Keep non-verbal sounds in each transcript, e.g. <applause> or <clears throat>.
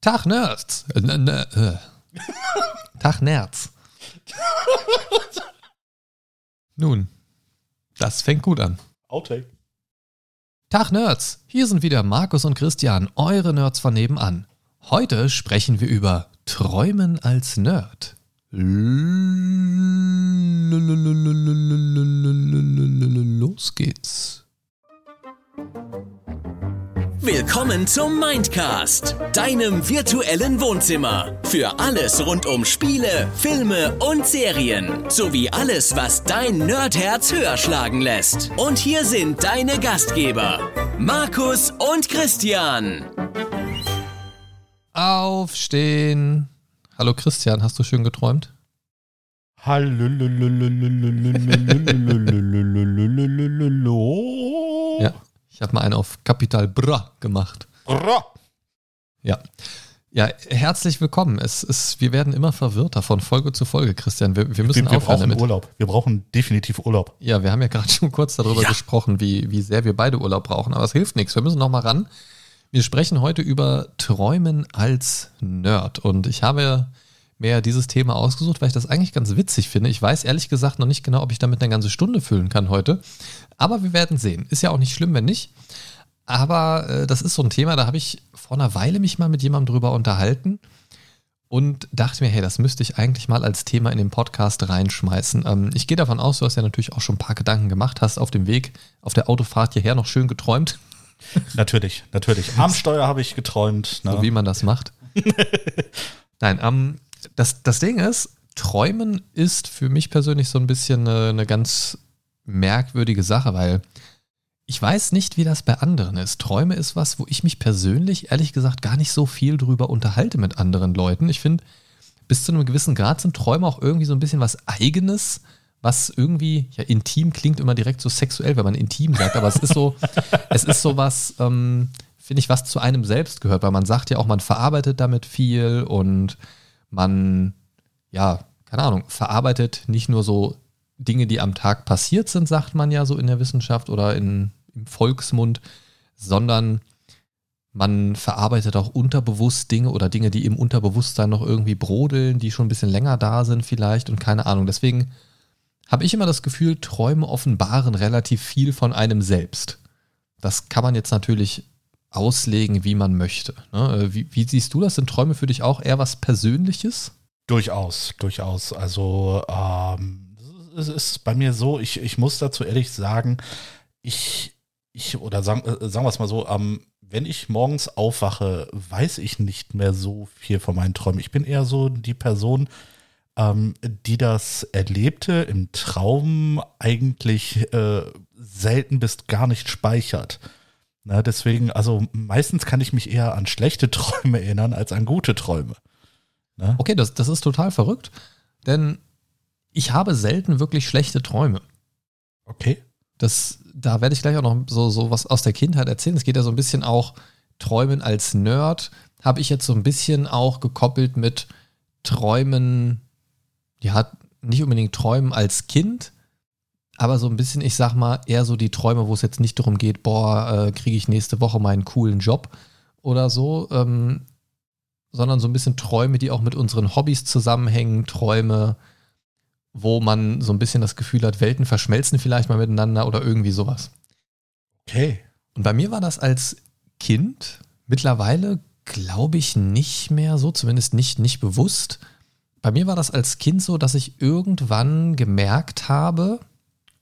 Tag Nerds. Äh, ne, ne, äh. <laughs> Tag Nerds. Nun, das fängt gut an. Outtake. Tag Nerds, hier sind wieder Markus und Christian, eure Nerds von nebenan. Heute sprechen wir über Träumen als Nerd. Los geht's. Willkommen zum Mindcast, deinem virtuellen Wohnzimmer. Für alles rund um Spiele, Filme und Serien. Sowie alles, was dein Nerdherz höher schlagen lässt. Und hier sind deine Gastgeber, Markus und Christian. Aufstehen. Hallo Christian, hast du schön geträumt? Hallo. Ja. Ich habe mal einen auf Kapital Bra gemacht. Bra. Ja. Ja, herzlich willkommen. Es ist, wir werden immer verwirrter von Folge zu Folge, Christian. Wir, wir müssen wir, wir aufhören brauchen damit. Urlaub. Wir brauchen definitiv Urlaub. Ja, wir haben ja gerade <laughs> schon kurz darüber Ja. gesprochen, wie, wie sehr wir beide Urlaub brauchen. Aber es hilft nichts. Wir müssen noch mal ran. Wir sprechen heute über Träumen als Nerd. Und ich habe mir dieses Thema ausgesucht, weil ich das eigentlich ganz witzig finde. Ich weiß ehrlich gesagt noch nicht genau, ob ich damit eine ganze Stunde füllen kann heute. Aber wir werden sehen. Ist ja auch nicht schlimm, wenn nicht. Aber äh, das ist so ein Thema, da habe ich vor einer Weile mich mal mit jemandem drüber unterhalten und dachte mir, hey, das müsste ich eigentlich mal als Thema in den Podcast reinschmeißen. Ähm, ich gehe davon aus, du hast ja natürlich auch schon ein paar Gedanken gemacht, hast auf dem Weg, auf der Autofahrt hierher noch schön geträumt, <laughs> Natürlich, natürlich. Armsteuer habe ich geträumt. Ne? so wie man das macht. <laughs> Nein, ähm, das, das Ding ist, Träumen ist für mich persönlich so ein bisschen eine, eine ganz merkwürdige Sache, weil ich weiß nicht, wie das bei anderen ist. Träume ist was, wo ich mich persönlich, ehrlich gesagt, gar nicht so viel drüber unterhalte mit anderen Leuten. Ich finde, bis zu einem gewissen Grad sind Träume auch irgendwie so ein bisschen was Eigenes, was irgendwie, ja, intim klingt immer direkt so sexuell, wenn man intim sagt, aber es ist so, <laughs> es ist so was, ähm, finde ich, was zu einem selbst gehört, weil man sagt ja auch, man verarbeitet damit viel und man, ja, keine Ahnung, verarbeitet nicht nur so Dinge, die am Tag passiert sind, sagt man ja so in der Wissenschaft oder in, im Volksmund, sondern man verarbeitet auch unterbewusst Dinge oder Dinge, die im Unterbewusstsein noch irgendwie brodeln, die schon ein bisschen länger da sind vielleicht und keine Ahnung. Deswegen habe ich immer das Gefühl, Träume offenbaren relativ viel von einem selbst. Das kann man jetzt natürlich auslegen, wie man möchte. ne? Wie, wie siehst du das? Sind Träume für dich auch eher was Persönliches? Durchaus, durchaus. Also ähm, es ist bei mir so, ich, ich muss dazu ehrlich sagen, ich, ich oder sagen, äh, sagen wir es mal so, ähm, wenn ich morgens aufwache, weiß ich nicht mehr so viel von meinen Träumen. Ich bin eher so die Person, ähm, die das Erlebte im Traum eigentlich äh, selten bis gar nicht speichert. Na, deswegen, also meistens kann ich mich eher an schlechte <laughs> Träume erinnern als an gute Träume. Ne? Okay, das, das ist total verrückt, denn ich habe selten wirklich schlechte Träume. Okay. Das, da werde ich gleich auch noch so, so was aus der Kindheit erzählen. Es geht ja so ein bisschen auch Träumen als Nerd, habe ich jetzt so ein bisschen auch gekoppelt mit Träumen, ja, nicht unbedingt Träumen als Kind, aber so ein bisschen, ich sag mal, eher so die Träume, wo es jetzt nicht darum geht, boah, äh, kriege ich nächste Woche meinen coolen Job oder so, ähm, sondern so ein bisschen Träume, die auch mit unseren Hobbys zusammenhängen, Träume, wo man so ein bisschen das Gefühl hat, Welten verschmelzen vielleicht mal miteinander oder irgendwie sowas. Okay. Und bei mir war das als Kind mittlerweile, glaube ich, nicht mehr so, zumindest nicht, nicht bewusst. Bei mir war das als Kind so, dass ich irgendwann gemerkt habe,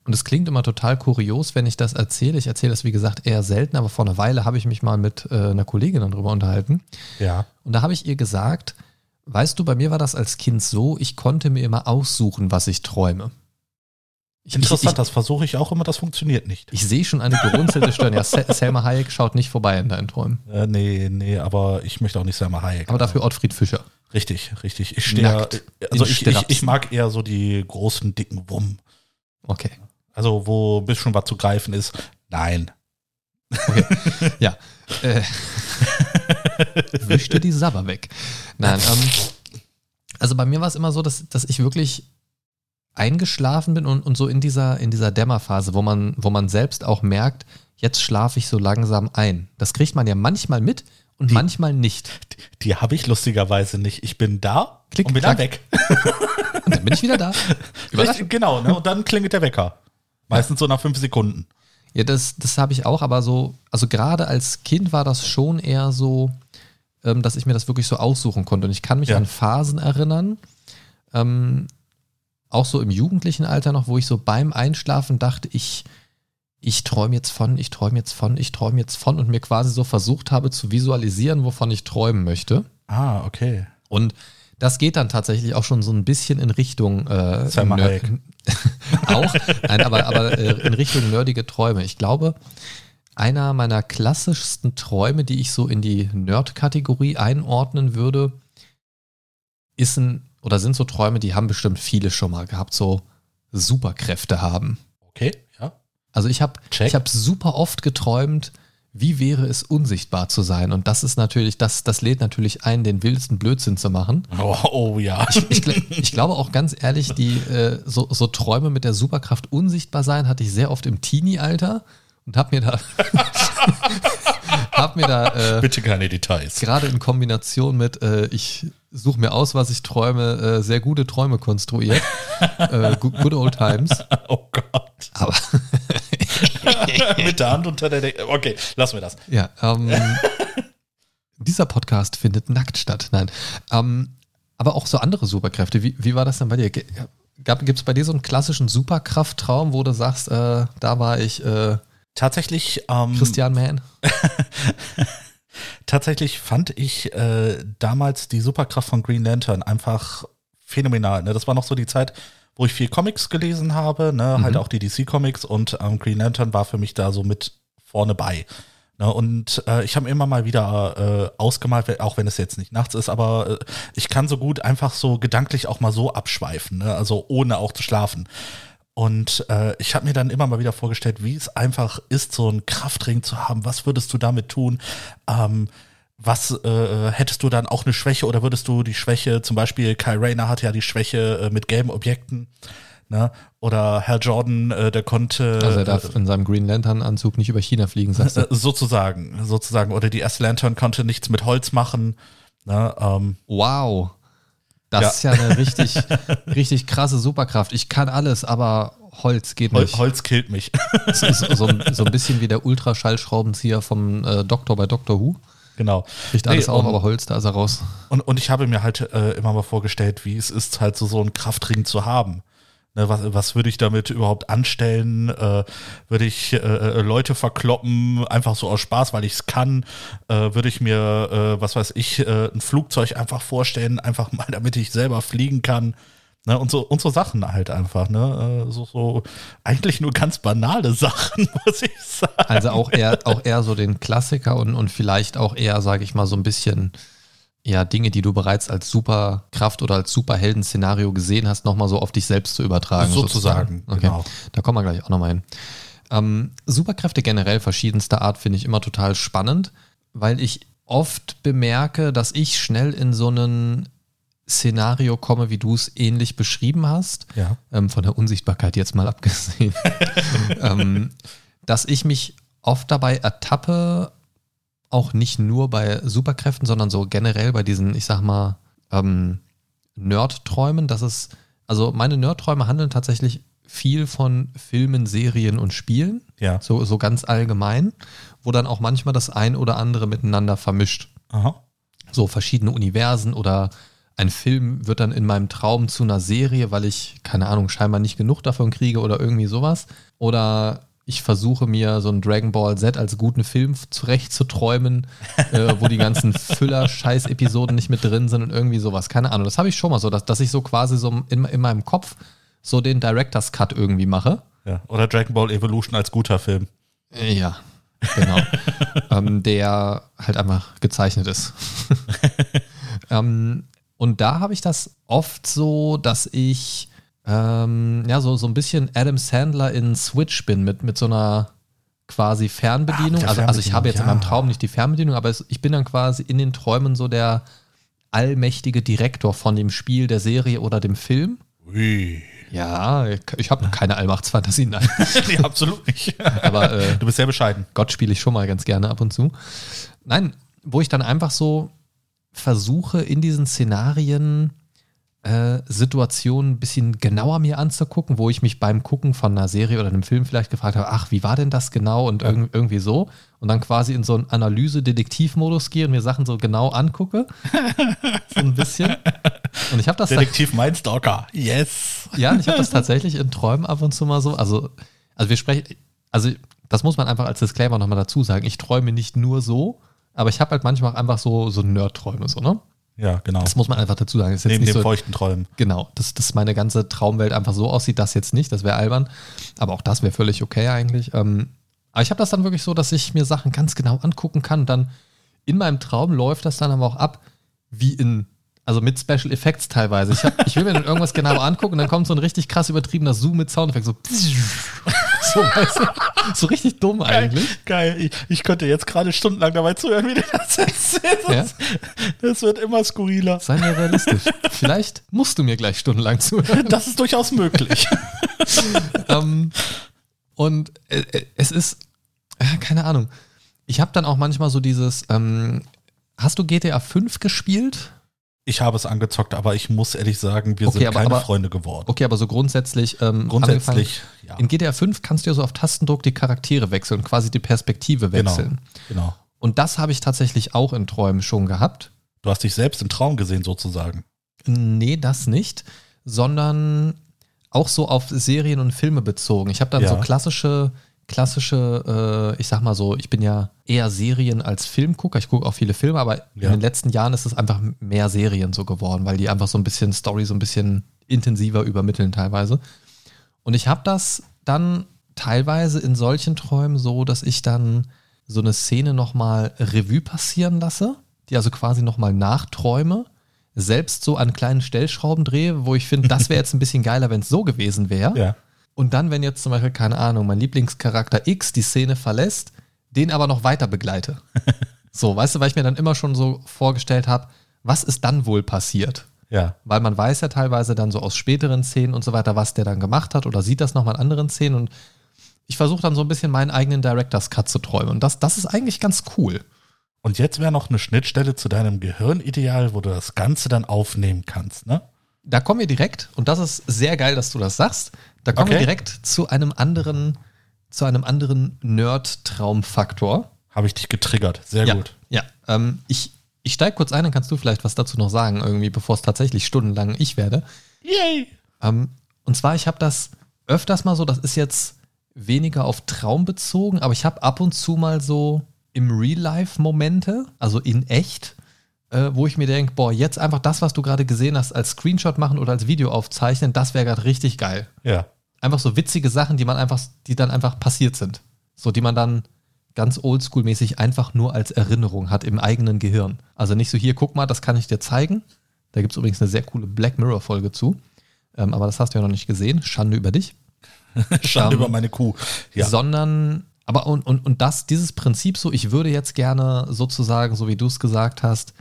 und es klingt immer total kurios, wenn ich das erzähle. Ich erzähle das, wie gesagt, eher selten, aber vor einer Weile habe ich mich mal mit äh, einer Kollegin darüber unterhalten. Ja. Und da habe ich ihr gesagt, weißt du, bei mir war das als Kind so, ich konnte mir immer aussuchen, was ich träume. Ich, Interessant, Ich, das versuche ich auch immer, das funktioniert nicht. ich, sehe schon eine gerunzelte Stirn. Ja, Selma Hayek schaut nicht vorbei in deinen Träumen. Äh, nee, nee, aber ich möchte auch nicht Selma Hayek. Aber dafür Ottfried Fischer. Richtig, richtig. Ich stehe, also ich, ich, ich mag eher so die großen, dicken Wumm. Okay. Also wo ein bisschen was zu greifen ist. Nein. <laughs> Ja. Äh, <laughs> wisch dir die Sabber weg. Nein, ähm, also bei mir war es immer so, dass, dass ich wirklich eingeschlafen bin und, und so in dieser, in dieser Dämmerphase, wo man, wo man selbst auch merkt, jetzt schlafe ich so langsam ein. Das kriegt man ja manchmal mit und Die- manchmal nicht. Die habe ich lustigerweise nicht. Ich bin da Klick, und bin klack. dann weg. Und dann bin ich wieder da. <laughs> Genau, ne? Und dann klingelt der Wecker. Meistens so nach fünf Sekunden. Ja, das, das habe ich auch, aber so, also gerade als Kind war das schon eher so, ähm, dass ich mir das wirklich so aussuchen konnte. Und ich kann mich Ja. an Phasen erinnern, ähm, auch so im jugendlichen Alter noch, wo ich so beim Einschlafen dachte, ich, ich träume jetzt von, ich träume jetzt von, ich träume jetzt von und mir quasi so versucht habe zu visualisieren, wovon ich träumen möchte. Ah, okay. Und das geht dann tatsächlich auch schon so ein bisschen in Richtung äh, Nerd-. <laughs> auch, nein, aber, aber äh, in Richtung nerdige Träume. Ich glaube, einer meiner klassischsten Träume, die ich so in die Nerd-Kategorie einordnen würde, ist ein, oder sind so Träume, die haben bestimmt viele schon mal gehabt, so Superkräfte haben. Okay, ja. Also ich habe ich hab super oft geträumt, wie wäre es unsichtbar zu sein? Und das ist natürlich, das, das lädt natürlich ein, den wildesten Blödsinn zu machen. Oh, oh ja. Ich, gl- ich glaube auch ganz ehrlich, die äh, so, so Träume mit der Superkraft unsichtbar sein hatte ich sehr oft im Teenie-Alter und habe mir da <laughs> hab mir da äh, Bitte keine Details. gerade in Kombination mit äh, ich suche mir aus, was ich träume, äh, sehr gute Träume konstruiert. <laughs> äh, good, old times. <laughs> Oh Gott. Aber Mit der Hand unter der Decke. Okay, lassen wir das. Ja, ähm, dieser Podcast findet nackt statt. Nein. Ähm, aber auch so andere Superkräfte. Wie, wie war das denn bei dir? Gibt es bei dir so einen klassischen Superkrafttraum, wo du sagst, äh, da war ich äh, Tatsächlich, ähm, Christian Mann? <laughs> tatsächlich fand ich äh, damals die Superkraft von Green Lantern einfach phänomenal. Ne? Das war noch so die Zeit, wo ich viel Comics gelesen habe, ne? halt auch die DC-Comics und ähm, Green Lantern war für mich da so mit vorne bei. Ne? Und äh, ich habe immer mal wieder äh, ausgemalt, auch wenn es jetzt nicht nachts ist, aber äh, ich kann so gut einfach so gedanklich auch mal so abschweifen, ne? also ohne auch zu schlafen. Und äh, ich habe mir dann immer mal wieder vorgestellt, wie es einfach ist, so einen Kraftring zu haben. Was würdest du damit tun? Ähm, was äh, hättest du dann auch eine Schwäche oder würdest du die Schwäche, zum Beispiel Kyle Rayner hat ja die Schwäche äh, mit gelben Objekten, ne? Oder Hal Jordan, äh, der konnte Also er darf in seinem Green Lantern Anzug nicht über China fliegen, sagst äh, du? sozusagen, sozusagen. Oder die erste Lantern konnte nichts mit Holz machen. Ne? Ähm, Wow. Das Ja. ist ja eine richtig, <laughs> richtig krasse Superkraft. Ich kann alles, aber Holz geht Hol nicht. Holz killt mich. Das <laughs> ist so, ein- so ein bisschen wie der Ultraschallschraubenzieher vom äh, Doktor bei Doctor Who. genau. Kriegt alles Nee, auf, aber Holz, da ist er raus. Und, und ich habe mir halt äh, immer mal vorgestellt, wie es ist, halt so, so einen Kraftring zu haben. Ne, was, was würde ich damit überhaupt anstellen? Äh, würde ich äh, äh, Leute verkloppen, einfach so aus Spaß, weil ich es kann? Äh, würde ich mir, äh, was weiß ich, äh, ein Flugzeug einfach vorstellen, einfach mal, <laughs> damit ich selber fliegen kann? Ne, und, so, und so Sachen halt einfach. Ne? So, so eigentlich nur ganz banale <laughs> Sachen, muss ich sagen. Also auch eher, auch eher so den Klassiker und, und vielleicht auch eher, sage ich mal, so ein bisschen ja, Dinge, die du bereits als Superkraft oder als Superhelden-Szenario gesehen hast, nochmal so auf dich selbst zu übertragen. Sozusagen, Okay, genau. da kommen wir gleich auch nochmal hin. Ähm, Superkräfte generell verschiedenster Art finde ich immer total spannend, weil ich oft bemerke, dass ich schnell in so ein Szenario komme, wie du es ähnlich beschrieben hast Ja. ähm, von der Unsichtbarkeit jetzt mal <laughs> abgesehen, <laughs> ähm, dass ich mich oft dabei ertappe, auch nicht nur bei Superkräften, sondern so generell bei diesen, ich sag mal, ähm, Nerdträumen, dass es, also meine Nerdträume handeln tatsächlich viel von Filmen, Serien und Spielen, Ja. so, so ganz allgemein, wo dann auch manchmal das ein oder andere miteinander vermischt Aha. so verschiedene Universen oder ein Film wird dann in meinem Traum zu einer Serie, weil ich, keine Ahnung, scheinbar nicht genug davon kriege oder irgendwie sowas. Oder ich versuche mir so ein Dragon Ball Z als guten Film zurechtzuträumen, äh, wo die ganzen <laughs> Füller-Scheiß-Episoden nicht mit drin sind und irgendwie sowas. Keine Ahnung. Das habe ich schon mal so, dass, dass ich so quasi so in, in meinem Kopf so den Director's Cut irgendwie mache. Ja. Oder Dragon Ball Evolution als guter Film. Äh, Ja, genau. <laughs> ähm, der halt einfach gezeichnet ist. <laughs> ähm, und da habe ich das oft so, dass ich ähm, ja so, so ein bisschen Adam Sandler in Switch bin mit, mit so einer quasi Fernbedienung. Ah, also, also ich habe jetzt in meinem ja. Traum nicht die Fernbedienung, aber es, ich bin dann quasi in den Träumen so der allmächtige Direktor von dem Spiel, der Serie oder dem Film. Ui. Ja, ich habe keine Allmachtsfantasien, nein. <laughs> nee, absolut nicht. aber äh, Du bist sehr bescheiden. Gott spiele ich schon mal ganz gerne ab und zu. Nein, wo ich dann einfach so versuche in diesen Szenarien äh, Situationen ein bisschen genauer mir anzugucken, wo ich mich beim Gucken von einer Serie oder einem Film vielleicht gefragt habe, ach, wie war denn das genau und irg irgendwie so und dann quasi in so einen Analyse-Detektiv-Modus gehe und mir Sachen so genau angucke. <laughs> so ein bisschen. Und ich habe das Detektiv Mindstalker. Yes. Ja, und ich habe das tatsächlich in Träumen ab und zu mal so, also also wir sprechen also das muss man einfach als Disclaimer nochmal dazu sagen. Ich träume nicht nur so, aber ich habe halt manchmal auch einfach so so Nerd-Träume so, ne? Ja, genau. Das muss man einfach dazu sagen. Neben dem so, feuchten Träumen. Genau, dass, dass meine ganze Traumwelt einfach so aussieht, das jetzt nicht, das wäre albern. Aber auch das wäre völlig okay eigentlich. Ähm, aber ich habe das dann wirklich so, dass ich mir Sachen ganz genau angucken kann. Dann in meinem Traum läuft das dann aber auch ab, wie in, also mit Special Effects teilweise. Ich, hab, ich will mir dann irgendwas genau angucken und dann kommt so ein richtig krass übertriebener Zoom mit Soundeffekt, so, so, weißt du, so richtig dumm eigentlich. Geil, geil. Ich, ich könnte jetzt gerade stundenlang dabei zuhören, wie du das erzählst. Ja? Das wird immer skurriler. Sei mir realistisch. Vielleicht musst du mir gleich stundenlang zuhören. Das ist durchaus möglich. um, <laughs> ähm, und äh, äh, es ist, äh, keine Ahnung. Ich habe dann auch manchmal so dieses, ähm, hast du GTA 5 gespielt? Ich habe es angezockt, aber ich muss ehrlich sagen, wir okay, sind aber, keine aber, Freunde geworden. Okay, aber so grundsätzlich. Ähm, grundsätzlich, ja. In GTA 5 kannst du ja so auf Tastendruck die Charaktere wechseln, quasi die Perspektive genau, wechseln. Genau. genau. Und das habe ich tatsächlich auch in Träumen schon gehabt. Du hast dich selbst im Traum gesehen, sozusagen. Nee, das nicht, sondern auch so auf Serien und Filme bezogen. Ich habe dann ja. so klassische klassische, äh, ich sag mal so, ich bin ja eher Serien als Filmgucker. Ich gucke auch viele Filme, aber ja. in den letzten Jahren ist es einfach mehr Serien so geworden, weil die einfach so ein bisschen Story so ein bisschen intensiver übermitteln teilweise. Und ich habe das dann teilweise in solchen Träumen so, dass ich dann so eine Szene nochmal Revue passieren lasse, die also quasi nochmal nachträume, selbst so an kleinen Stellschrauben drehe, wo ich finde, das wäre <laughs> jetzt ein bisschen geiler, wenn es so gewesen wäre. Ja. Und dann, wenn jetzt zum Beispiel, keine Ahnung, mein Lieblingscharakter X die Szene verlässt, den aber noch weiter begleite. <laughs> so, weißt du, weil ich mir dann immer schon so vorgestellt habe, was ist dann wohl passiert? Ja. Weil man weiß ja teilweise dann so aus späteren Szenen und so weiter, was der dann gemacht hat oder sieht das nochmal in anderen Szenen und ich versuche dann so ein bisschen meinen eigenen Director's Cut zu träumen und das, das ist eigentlich ganz cool. Und jetzt wäre noch eine Schnittstelle zu deinem Gehirnideal, wo du das Ganze dann aufnehmen kannst, ne? Da kommen wir direkt, und das ist sehr geil, dass du das sagst. Da kommen okay. wir direkt zu einem anderen, zu einem anderen Nerd-Traumfaktor. Habe ich dich getriggert. Sehr ja, gut. Ja, ähm, ich, ich steige kurz ein, dann kannst du vielleicht was dazu noch sagen, irgendwie, bevor es tatsächlich stundenlang ich werde. Yay! Ähm, und zwar, ich habe das öfters mal so, das ist jetzt weniger auf Traum bezogen, aber ich habe ab und zu mal so im Real-Life Momente, also in echt, äh, wo ich mir denke, boah, jetzt einfach das, was du gerade gesehen hast, als Screenshot machen oder als Video aufzeichnen, das wäre gerade richtig geil. Ja einfach so witzige Sachen, die man einfach, die dann einfach passiert sind. So, die man dann ganz oldschool-mäßig einfach nur als Erinnerung hat im eigenen Gehirn. Also nicht so, hier, guck mal, das kann ich dir zeigen. Da gibt es übrigens eine sehr coole Black Mirror-Folge zu. Ähm, aber das hast du ja noch nicht gesehen. Schande über dich. <laughs> Schande um, über meine Kuh. Ja. Sondern, aber und, und, und das, dieses Prinzip so, ich würde jetzt gerne sozusagen, so wie du es gesagt hast,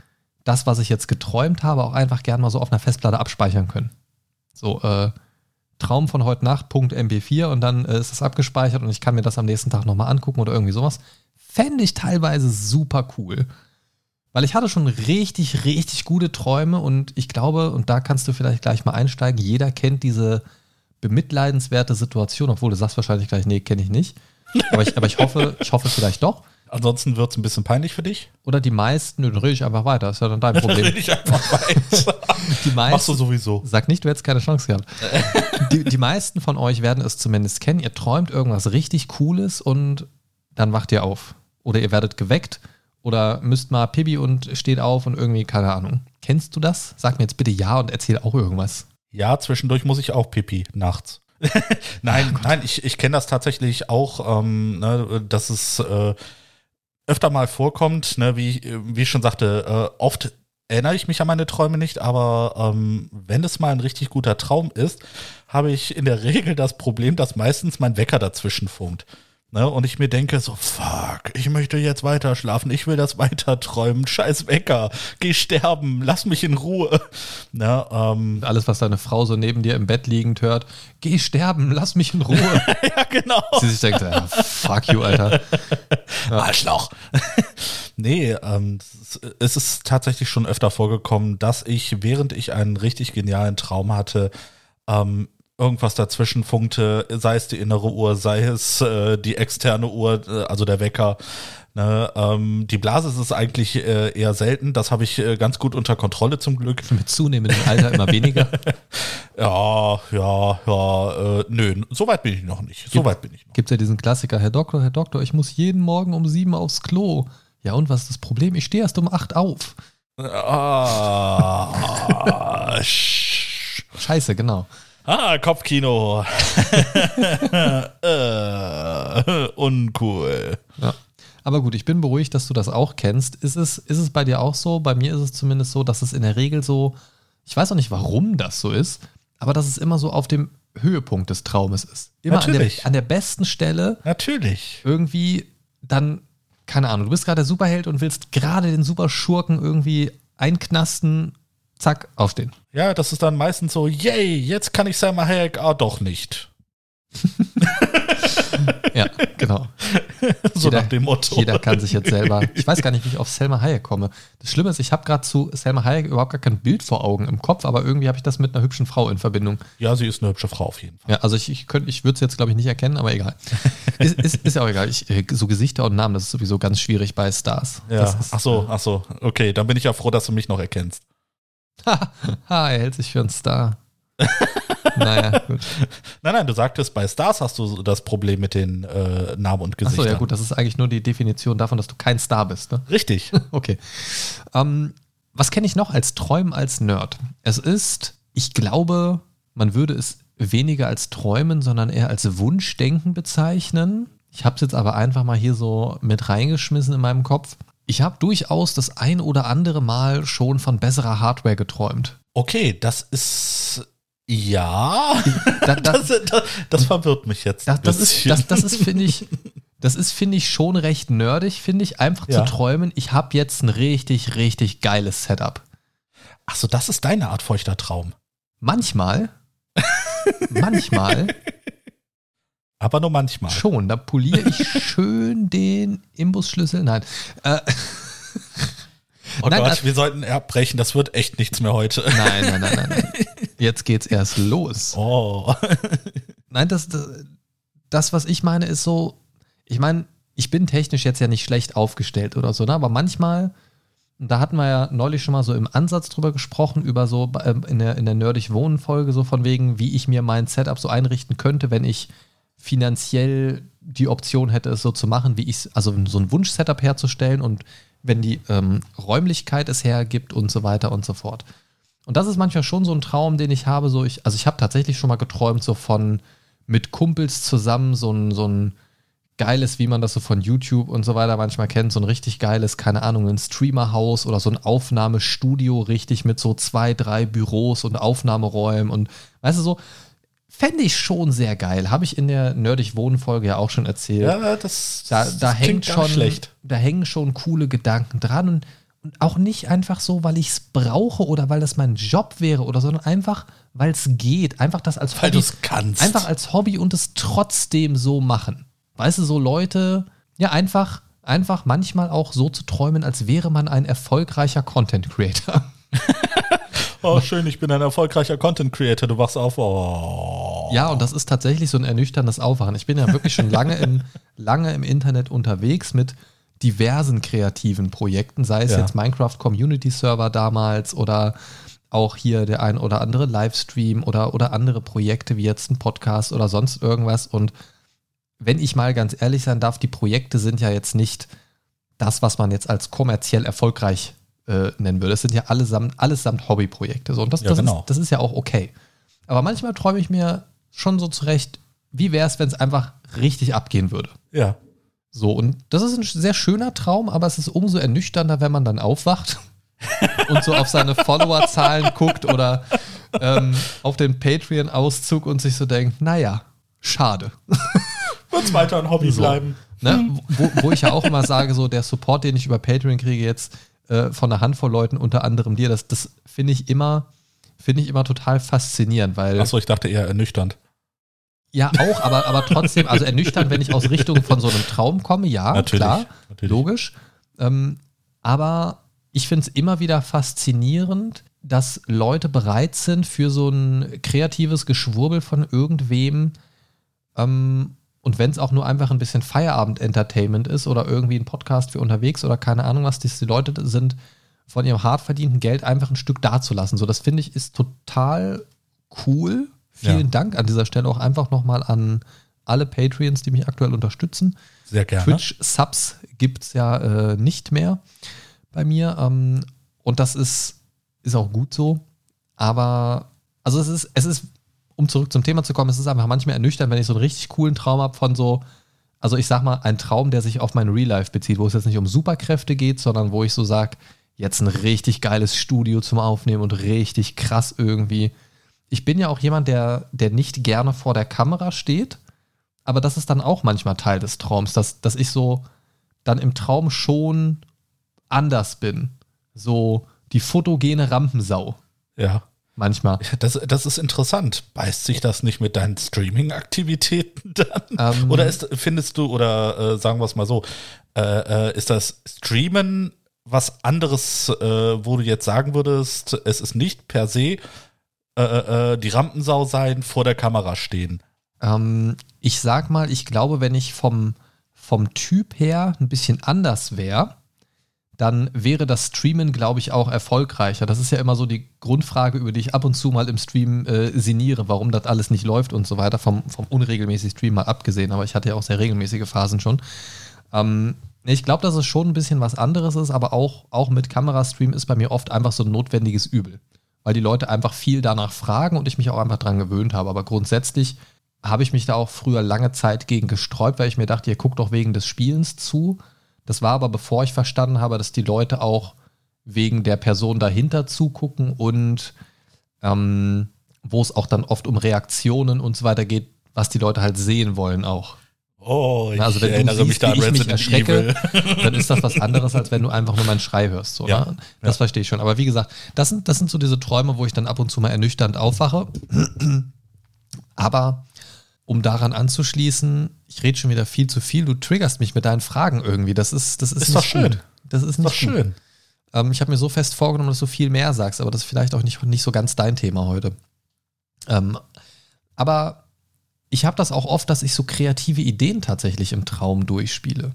das, was ich jetzt geträumt habe, auch einfach gerne mal so auf einer Festplatte abspeichern können. So, äh, Traum von heute Nacht, Punkt MP4 und dann äh, ist es abgespeichert und ich kann mir das am nächsten Tag nochmal angucken oder irgendwie sowas. Fände ich teilweise super cool. Weil ich hatte schon richtig, richtig gute Träume und ich glaube, und da kannst du vielleicht gleich mal einsteigen, jeder kennt diese bemitleidenswerte Situation, obwohl du sagst wahrscheinlich gleich, nee, kenne ich nicht. Aber ich, aber ich hoffe, ich hoffe vielleicht doch. Ansonsten wird es ein bisschen peinlich für dich. Oder die meisten, nö, dann rede ich einfach weiter. Das ist ja dann dein <laughs> Problem. Dann rede ich einfach weiter. <laughs> die meisten, Machst du sowieso. Sag nicht, du hättest keine Chance gehabt. <laughs> die, die meisten von euch werden es zumindest kennen. Ihr träumt irgendwas richtig Cooles und dann wacht ihr auf. Oder ihr werdet geweckt oder müsst mal Pibi und steht auf und irgendwie, keine Ahnung. Kennst du das? Sag mir jetzt bitte ja und erzähl auch irgendwas. Ja, zwischendurch muss ich auch Pipi nachts. nein, oh nein, ich, ich kenne das tatsächlich auch, ähm, ne, dass es äh, öfter mal vorkommt, ne, wie, wie ich schon sagte, äh, oft erinnere ich mich an meine Träume nicht, aber ähm, wenn es mal ein richtig guter Traum ist, habe ich in der <laughs> Regel das Problem, dass meistens mein Wecker dazwischen funkt. Ne? Und ich mir denke so, fuck, ich möchte jetzt weiter schlafen, ich will das weiter träumen, scheiß Wecker, geh sterben, lass mich in Ruhe. <laughs> Ne? Ähm, Alles, was deine Frau so neben dir im Bett liegend hört, geh sterben, lass mich in Ruhe. <laughs> ja, genau. Sie sich denkt, ja, fuck you, Alter. <laughs> Arschloch. nee, ähm, es ist tatsächlich schon öfter vorgekommen, dass ich, während ich einen richtig genialen Traum hatte, ähm, irgendwas dazwischen funkte, sei es die innere Uhr, sei es äh, die externe Uhr, äh, also der Wecker. Ne, ähm, die Blase ist es eigentlich äh, eher selten. Das habe ich äh, ganz gut unter Kontrolle zum Glück. <laughs> Mit zunehmendem Alter immer weniger. <laughs> Ja, ja, ja. Äh, nö, so weit bin ich noch nicht. So weit bin ich noch. Gibt es ja diesen Klassiker, Herr Doktor, Herr Doktor, ich muss jeden Morgen um sieben aufs Klo. Ja, und was ist das Problem? Ich stehe erst um acht auf. Ah, <laughs> sch- Scheiße, genau. Ah Kopfkino. <laughs> äh, uncool. Ja. Aber gut, ich bin beruhigt, dass du das auch kennst. Ist es, ist es bei dir auch so? Bei mir ist es zumindest so, dass es in der Regel so, ich weiß auch nicht, warum das so ist, aber dass es immer so auf dem Höhepunkt des Traumes ist. Immer an der, Natürlich. an der besten Stelle Natürlich. irgendwie dann, keine Ahnung, du bist gerade der Superheld und willst gerade den Superschurken irgendwie einknasten, zack, aufstehen. Ja, das ist dann meistens so, yay, jetzt kann ich Selma Hayek, ah, doch nicht. Ja, genau. <laughs> so Jeder- nach dem Motto. Jeder kann sich jetzt selber. <laughs> Ich weiß gar nicht, wie ich auf Selma Hayek komme. Das Schlimme ist, ich habe gerade zu Selma Hayek überhaupt gar kein Bild vor Augen im Kopf, aber irgendwie habe ich das mit einer hübschen Frau in Verbindung. Ja, sie ist eine hübsche Frau auf jeden Fall. Ja, also ich, ich, könnt- ich würde es jetzt, glaube ich, nicht erkennen, aber egal. <laughs> Ist, ist, ist ja auch egal. Ich, äh, so Gesichter und Namen, das ist sowieso ganz schwierig bei Stars. Ja, ach so, ach so. Okay, dann bin ich ja froh, dass du mich noch erkennst. Ha, er hält sich für einen Star. <laughs> naja, gut. Nein, nein, du sagtest, bei Stars hast du das Problem mit den äh, Namen und Achso, Gesichtern. ja gut, das ist eigentlich nur die Definition davon, dass du kein Star bist. Ne? Richtig. <laughs> Okay. Ähm, was kenne ich noch als Träumen als Nerd? Es ist, ich glaube, man würde es weniger als Träumen, sondern eher als Wunschdenken bezeichnen. Ich habe es jetzt aber einfach mal hier so mit reingeschmissen in meinem Kopf. Ich habe durchaus das ein oder andere Mal schon von besserer Hardware geträumt. Okay, das ist. Ja. Da, da, <laughs> Das, das, das verwirrt mich jetzt. Das, das ist, das, das ist finde ich, <laughs> das ist, finde ich, schon recht nerdig, finde ich, einfach Ja. zu träumen, ich habe jetzt ein richtig, richtig geiles Setup. Ach so, das ist deine Art feuchter Traum. Manchmal, <laughs> manchmal Aber nur manchmal. schon, da poliere ich <laughs> schön den Imbusschlüssel. Nein. Äh, <laughs> Oh Nein, Gott, also- wir sollten abbrechen. Das wird echt nichts mehr heute. nein, nein, nein, nein, nein. Jetzt geht's erst los. <laughs> Oh. Nein, das, das, was ich meine, ist so, ich meine, ich bin technisch jetzt ja nicht schlecht aufgestellt oder so, ne? aber manchmal, da hatten wir ja neulich schon mal so im Ansatz drüber gesprochen, über so ähm, in der, in der Nerdig Wohnen-Folge, so von wegen, wie ich mir mein Setup so einrichten könnte, wenn ich finanziell die Option hätte, es so zu machen, wie ich also so ein Wunsch-Setup herzustellen und wenn die ähm, Räumlichkeit es hergibt und so weiter und so fort. Und das ist manchmal schon so ein Traum, den ich habe. So ich, also ich habe tatsächlich schon mal geträumt, so von mit Kumpels zusammen so ein, so ein geiles, wie man das so von YouTube und so weiter manchmal kennt, so ein richtig geiles, keine Ahnung, ein Streamerhaus oder so ein Aufnahmestudio, richtig mit so zwei, drei Büros und Aufnahmeräumen und weißt du so, fände ich schon sehr geil. Habe ich in der Nerdig Wohnen-Folge ja auch schon erzählt Ja, das, da, das da klingt hängt schon, schlecht. da hängen schon coole Gedanken dran und, und auch nicht einfach so, weil ich es brauche oder weil das mein Job wäre oder sondern einfach, weil es geht, einfach das als Weil Hobby, kannst. einfach als Hobby und es trotzdem so machen. Weißt du, so Leute, ja einfach, einfach manchmal auch so zu träumen, als wäre man ein erfolgreicher Content Creator. <laughs> Oh, schön, ich bin ein erfolgreicher Content Creator. Du wachst auf. Oh. Ja, und das ist tatsächlich so ein ernüchterndes Aufwachen. Ich bin ja wirklich schon lange im, <laughs> lange im Internet unterwegs mit diversen kreativen Projekten, sei es Ja. jetzt Minecraft Community Server damals oder auch hier der ein oder andere Livestream oder, oder andere Projekte wie jetzt ein Podcast oder sonst irgendwas. Und wenn ich mal ganz ehrlich sein darf, die Projekte sind ja jetzt nicht das, was man jetzt als kommerziell erfolgreich äh, nennen würde. Es sind ja allesamt, allesamt Hobbyprojekte. So, und das, Ja, das, genau. ist, das ist ja auch okay. Aber manchmal träume ich mir schon so zurecht, wie wäre es, wenn es einfach richtig abgehen würde. Ja. So, und das ist ein sehr schöner Traum, aber es ist umso ernüchternder, wenn man dann aufwacht <laughs> und so auf seine Followerzahlen guckt oder ähm, auf den Patreon-Auszug und sich so denkt, naja, schade. Wird's weiter ein Hobby So. bleiben. Ne? Wo, wo ich ja auch immer sage, so der Support, den ich über Patreon kriege jetzt äh, von einer Handvoll Leuten, unter anderem dir, das, das finde ich immer, finde ich immer total faszinierend, weil Achso, ich dachte eher ernüchternd. ja auch, aber, aber trotzdem, also ernüchternd, wenn ich aus Richtung von so einem Traum komme, ja, Natürlich. klar, Natürlich. logisch. Ähm, aber ich finde es immer wieder faszinierend, dass Leute bereit sind für so ein kreatives Geschwurbel von irgendwem. Ähm, und wenn es auch nur einfach ein bisschen Feierabend-Entertainment ist oder irgendwie ein Podcast für unterwegs oder keine Ahnung was, dass die Leute sind, von ihrem hart verdienten Geld einfach ein Stück dazulassen. So, das finde ich ist total cool. Vielen Ja. Dank an dieser Stelle auch einfach nochmal an alle Patreons, die mich aktuell unterstützen. Sehr gerne. Twitch-Subs gibt es ja äh, nicht mehr bei mir. Ähm, und das ist, ist auch gut so. Aber, also es ist, es ist, um zurück zum Thema zu kommen, es ist einfach manchmal ernüchternd, wenn ich so einen richtig coolen Traum habe von so, also ich sag mal, ein Traum, der sich auf mein Real Life bezieht, wo es jetzt nicht um Superkräfte geht, sondern wo ich so sag, jetzt ein richtig geiles Studio zum Aufnehmen und richtig krass irgendwie. Ich bin ja auch jemand, der, der nicht gerne vor der Kamera steht, aber das ist dann auch manchmal Teil des Traums, dass, dass ich so dann im Traum schon anders bin. So die fotogene Rampensau. Ja. Manchmal. Das, das ist interessant. Beißt sich das nicht mit deinen Streaming-Aktivitäten dann? Ähm, oder ist, findest du, oder äh, sagen wir es mal so, äh, äh, ist das Streamen was anderes, äh, wo du jetzt sagen würdest, es ist nicht per se äh, äh, die Rampensau sein, vor der Kamera stehen? Ähm, ich sag mal, ich glaube, wenn ich vom, vom Typ her ein bisschen anders wäre, dann wäre das Streamen, glaube ich, auch erfolgreicher. Das ist ja immer so die Grundfrage, über die ich ab und zu mal im Stream äh, sinniere, warum das alles nicht läuft und so weiter, vom, vom unregelmäßig Stream mal abgesehen, aber ich hatte ja auch sehr regelmäßige Phasen schon. Ähm, ich glaube, dass es schon ein bisschen was anderes ist, aber auch, auch mit Kamerastream ist bei mir oft einfach so ein notwendiges Übel, weil die Leute einfach viel danach fragen und ich mich auch einfach dran gewöhnt habe. Aber grundsätzlich habe ich mich da auch früher lange Zeit gegen gesträubt, weil ich mir dachte, ihr guckt doch wegen des Spielens zu. Das war aber bevor ich verstanden habe, dass die Leute auch wegen der Person dahinter zugucken und ähm, wo es auch dann oft um Reaktionen und so weiter geht, was die Leute halt sehen wollen auch. Oh, ich Also wenn du erinnere mich siehst, da wie an ich mich Resident erschrecke, Evil. <laughs> dann ist das was anderes, als wenn du einfach nur meinen Schrei hörst. So, Ja, ne? Das ja. verstehe ich schon. Aber wie gesagt, das sind, das sind so diese Träume, wo ich dann ab und zu mal ernüchternd aufwache. <clears throat> Aber um daran anzuschließen, ich rede schon wieder viel zu viel, du triggerst mich mit deinen Fragen irgendwie. Das ist, das ist, Ist nicht doch schön. Gut. Das ist Ist nicht doch schön. Gut. Ähm, ich habe mir so fest vorgenommen, dass du viel mehr sagst, aber das ist vielleicht auch nicht, nicht so ganz dein Thema heute. Ähm, aber ich habe das auch oft, dass ich so kreative Ideen tatsächlich im Traum durchspiele.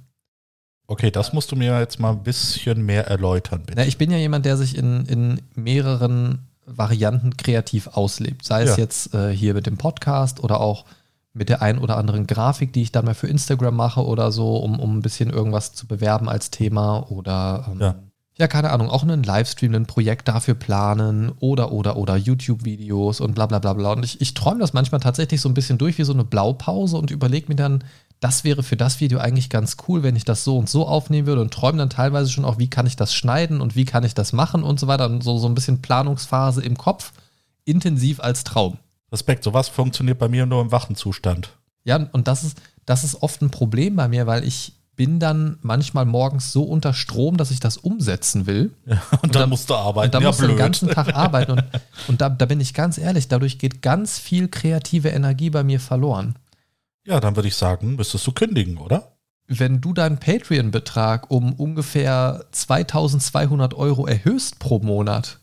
Okay, das musst du mir jetzt mal ein bisschen mehr erläutern, bitte. Na, ich bin ja jemand, der sich in, in mehreren Varianten kreativ auslebt. Sei es Ja. jetzt äh, hier mit dem Podcast oder auch mit der ein oder anderen Grafik, die ich dann mal für Instagram mache oder so, um, um ein bisschen irgendwas zu bewerben als Thema oder ähm, Ja. ja, keine Ahnung, auch einen Livestream, ein Projekt dafür planen oder oder oder YouTube-Videos und bla bla bla bla. Und ich, ich träume das manchmal tatsächlich so ein bisschen durch wie so eine Blaupause und überlege mir dann, das wäre für das Video eigentlich ganz cool, wenn ich das so und so aufnehmen würde und träume dann teilweise schon auch, wie kann ich das schneiden und wie kann ich das machen und so weiter. Und so, so ein bisschen Planungsphase im Kopf, intensiv als Traum. Respekt, sowas funktioniert bei mir nur im wachen Zustand. Ja, und das ist, das ist oft ein Problem bei mir, weil ich bin dann manchmal morgens so unter Strom, dass ich das umsetzen will. <laughs> Ja, und, dann, dann- musst du arbeiten. Und da ja, musst du den blöd. ganzen Tag <laughs> arbeiten. Und, und da, da bin ich ganz ehrlich, dadurch geht ganz viel kreative Energie bei mir verloren. Ja, dann würde ich sagen, müsstest du kündigen, oder? Wenn du deinen Patreon-Betrag um ungefähr 2200 Euro erhöhst pro Monat,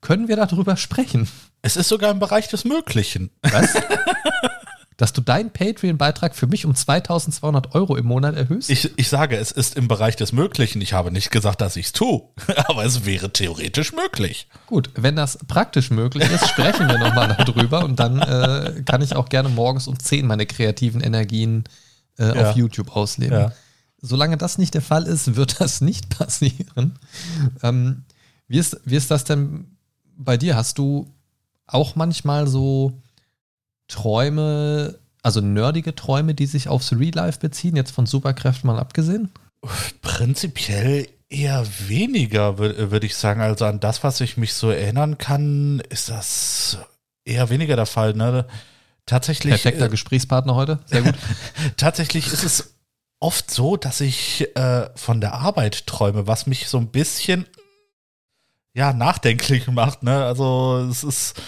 können wir darüber sprechen. Es ist sogar im Bereich des Möglichen. Was? <laughs> Dass du deinen Patreon-Beitrag für mich um 2200 Euro im Monat erhöhst? Ich, ich sage, es ist im Bereich des Möglichen. Ich habe nicht gesagt, dass ich es tue, <laughs> aber es wäre theoretisch möglich. Gut, wenn das praktisch möglich ist, sprechen wir nochmal <laughs> darüber und dann äh, kann ich auch gerne morgens um 10 meine kreativen Energien äh, Ja. auf YouTube ausleben. Ja. Solange das nicht der Fall ist, wird das nicht passieren. Ähm, wie, ist, wie ist das denn bei dir? Hast du auch manchmal so Träume, also nerdige Träume, die sich aufs Real Life beziehen, jetzt von Superkräften mal abgesehen? Prinzipiell eher weniger, würde würd ich sagen. Also an das, was ich mich so erinnern kann, ist das eher weniger der Fall. Ne? Tatsächlich. Perfekter äh, Gesprächspartner heute. Sehr gut. <laughs> Tatsächlich ist es oft so, dass ich äh, von der Arbeit träume, was mich so ein bisschen ja nachdenklich macht. Ne? Also es ist